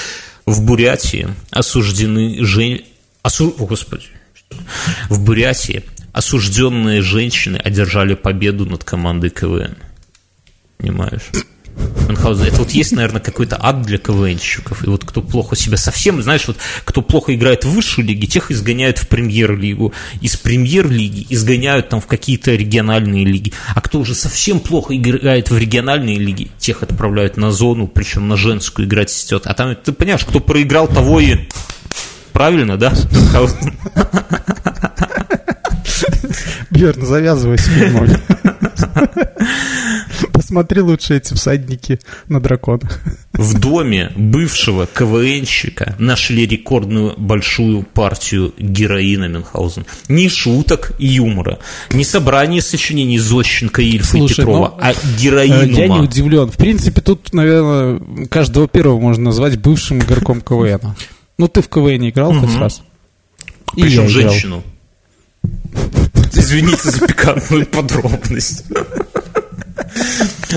S2: В Бурятии осуждены жен... Осу... О, Господи. В Бурятии осужденные женщины одержали победу над командой КВН. Понимаешь? Мюнхгаузен, это вот есть, наверное, какой-то ад для КВНщиков. И вот кто плохо себя совсем, знаешь, вот кто плохо играет в высшую лигу, тех изгоняют в премьер-лигу. Из премьер-лиги изгоняют там в какие-то региональные лиги. А кто уже совсем плохо играет в региональные лиги, тех отправляют на зону, причем на женскую играть сетет. А там, ты понимаешь, кто проиграл, того и... Правильно, да?
S1: Верно, завязывай с фильмом. Посмотри лучше эти всадники на драконах.
S2: В доме бывшего КВНщика нашли рекордную большую партию героина Мюнхгаузен. Ни шуток и юмора, ни собрание сочинений Зощенко, Ильфа Слушай, и Петрова, ну, а героинума.
S1: Я не удивлен. В принципе, тут, наверное, каждого первого можно назвать бывшим игроком КВН. Ну, ты в КВН играл угу. хоть раз?
S2: Причем женщину. Извините за пикантную подробность.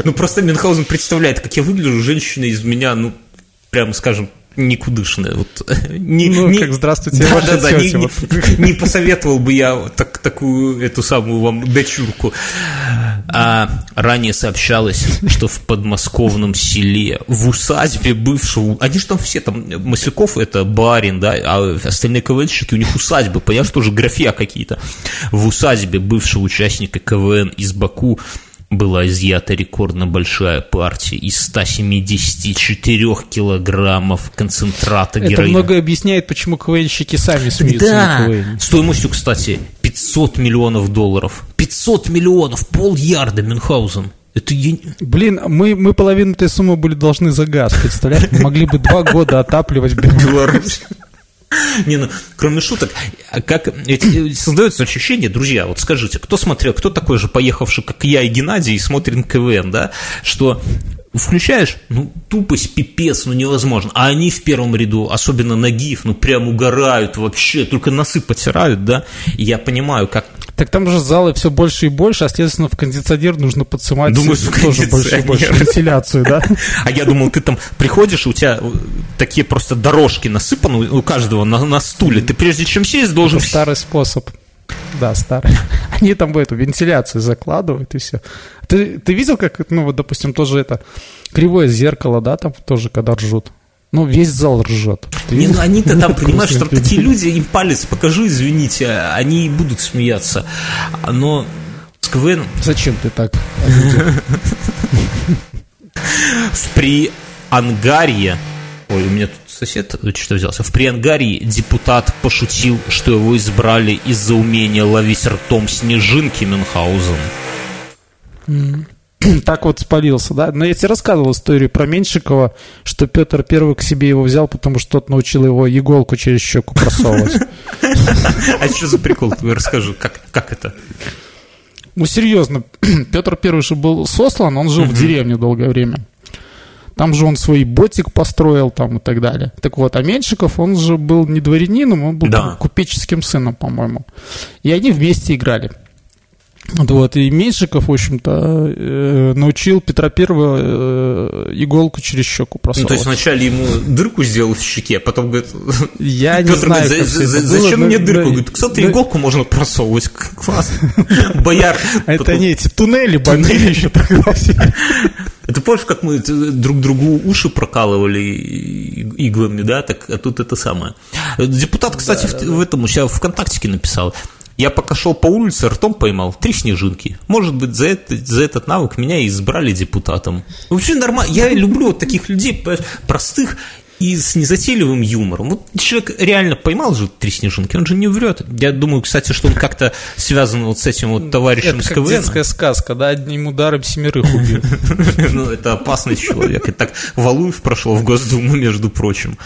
S2: Ну, просто Мюнхгаузен представляет, как я выгляжу, женщина из меня, ну, прямо скажем, никудышная. Вот, [LAUGHS]
S1: не, ну, не, как здравствуйте, да,
S2: да, да, не, не, [LAUGHS] не посоветовал бы я так, такую, эту самую вам дочурку. А ранее сообщалось, что в подмосковном селе, в усадьбе бывшего, они же там все, там, Масляков это барин, да, а остальные КВНщики, у них усадьбы, понимаешь, тоже графья какие-то. В усадьбе бывшего участника КВН из Баку была изъята рекордно большая партия из 174 килограммов концентрата
S1: героина. Это многое объясняет, почему КВНщики сами смеются да. на КВН.
S2: Стоимостью, кстати, 500 миллионов долларов. 500 миллионов, пол ярда Мюнхгаузен. Это я...
S1: Блин, мы, мы половину этой суммы были должны за газ, представляешь? Мы могли бы два года отапливать Беларусь. [LAUGHS]
S2: Не, ну, кроме шуток, как э, создается ощущение, друзья, вот скажите, кто смотрел, кто такой же поехавший, как я и Геннадий, и смотрит КВН, да, что включаешь, ну, тупость, пипец, ну, невозможно. А они в первом ряду, особенно Нагиев, ну, прям угорают вообще, только носы потирают, да. И я понимаю, как
S1: так там же залы все больше и больше, а, следственно, в кондиционер нужно подсымать Думаю, тоже больше и больше вентиляцию, да? [LAUGHS]
S2: А я думал, ты там приходишь, у тебя такие просто дорожки насыпаны у каждого на, на стуле. Ты прежде чем сесть, должен...
S1: Это старый способ. Да, старый. [LAUGHS] Они там эту вентиляцию закладывают и все. Ты, ты видел, как, ну, вот, допустим, тоже это кривое зеркало, да, там тоже, когда ржут. Ну, весь зал ржет.
S2: Не, ну они-то там, [LAUGHS] понимаешь, там такие люди, им палец покажу, извините, они и будут смеяться. Но с КВН...
S1: Зачем ты так? [LAUGHS]
S2: В Приангарье Ой, у меня тут сосед что взялся. В Приангарии депутат пошутил, что его избрали из-за умения ловить ртом снежинки Мюнхгаузен. [CLEARS THROAT]
S1: так вот спалился, да. Но я тебе рассказывал историю про Меньшикова, что Петр Первый к себе его взял, потому что тот научил его иголку через щеку просовывать. [LAUGHS]
S2: А что за прикол? Расскажи, как, как это?
S1: Ну, серьезно, [CLEARS THROAT] Петр Первый же был сослан, он жил в деревне долгое время. Там же он свой ботик построил там и так далее. Так вот, а Меньшиков, он же был не дворянином, он был да. купеческим сыном, по-моему. И они вместе играли. Вот, и Меньшиков, в общем-то, э, научил Петра Первого э, иголку через щеку просовывать.
S2: Ну, то есть вначале ему дырку сделал в щеке, а потом говорит...
S1: Я не знаю,
S2: говорит, за, за, Зачем было, мне но, дырку? Говорит, кстати, но... иголку можно просовывать. Класс. [LAUGHS] Бояр.
S1: Это не эти туннели бомбили еще тогда.
S2: Это помнишь, как мы друг другу уши прокалывали иглами, да? Так, а тут это самое. Депутат, кстати, да, в, да, в этом у себя ВКонтактике написал. Я пока шел по улице, ртом поймал три снежинки. Может быть, за, это, за этот навык меня и избрали депутатом. Вообще нормально. Я люблю вот таких людей, простых и с незатейливым юмором. Вот человек реально поймал же три снежинки, он же не врет. Я думаю, кстати, что он как-то связан вот с этим вот товарищем
S1: это
S2: КВН.
S1: детская сказка, да, одним ударом семерых убил. [LAUGHS]
S2: Ну, это опасный человек. И так Валуев прошел в Госдуму, между прочим.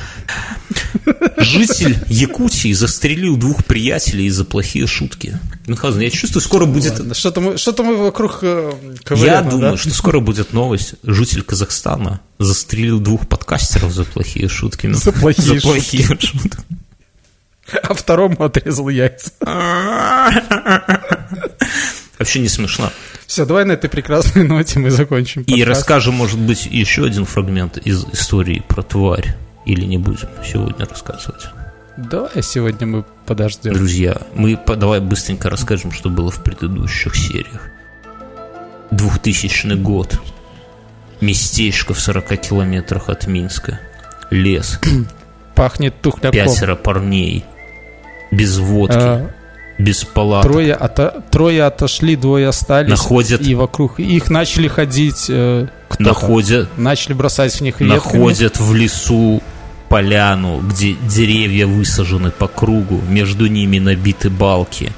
S2: Житель Якутии застрелил двух приятелей из-за плохие шутки. Мюнхгаузен, я чувствую, скоро будет...
S1: Что-то мы, что мы вокруг э,
S2: Я думаю, что скоро будет новость. Житель Казахстана застрелил двух подкастеров за плохие шутки.
S1: За плохие, за плохие шутки. шутки. А второму отрезал яйца. [LAUGHS]
S2: Вообще не смешно.
S1: Все, давай на этой прекрасной ноте мы закончим.
S2: Подкаст. И расскажем, может быть, еще один фрагмент из истории про тварь. Или не будем сегодня рассказывать.
S1: Давай сегодня мы подождем.
S2: Друзья, мы давай быстренько расскажем, что было в предыдущих сериях. 2000 год. Местечко в 40 километрах от Минска. Лес. [CLEARS THROAT]
S1: Пахнет тухляком.
S2: Пятеро парней. Без водки. А, без палаток.
S1: Трое, ото, трое отошли, двое остались.
S2: Находят.
S1: И вокруг их начали ходить э,
S2: Находят.
S1: Начали бросать в них
S2: ветками. Находят в лесу поляну, где деревья высажены по кругу, между ними набиты балки.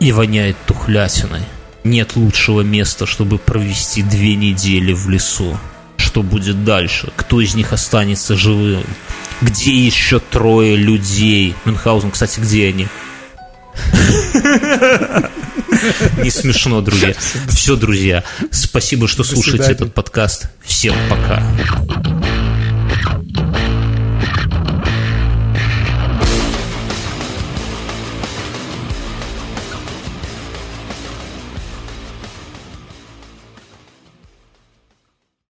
S2: И воняет тухлятиной. Нет лучшего места, чтобы провести две недели в лесу. Что будет дальше? Кто из них останется живым? Где еще трое людей? Мюнхгаузен, кстати, где они? Не смешно, друзья. Все, друзья. Спасибо, что слушаете этот подкаст. Всем пока.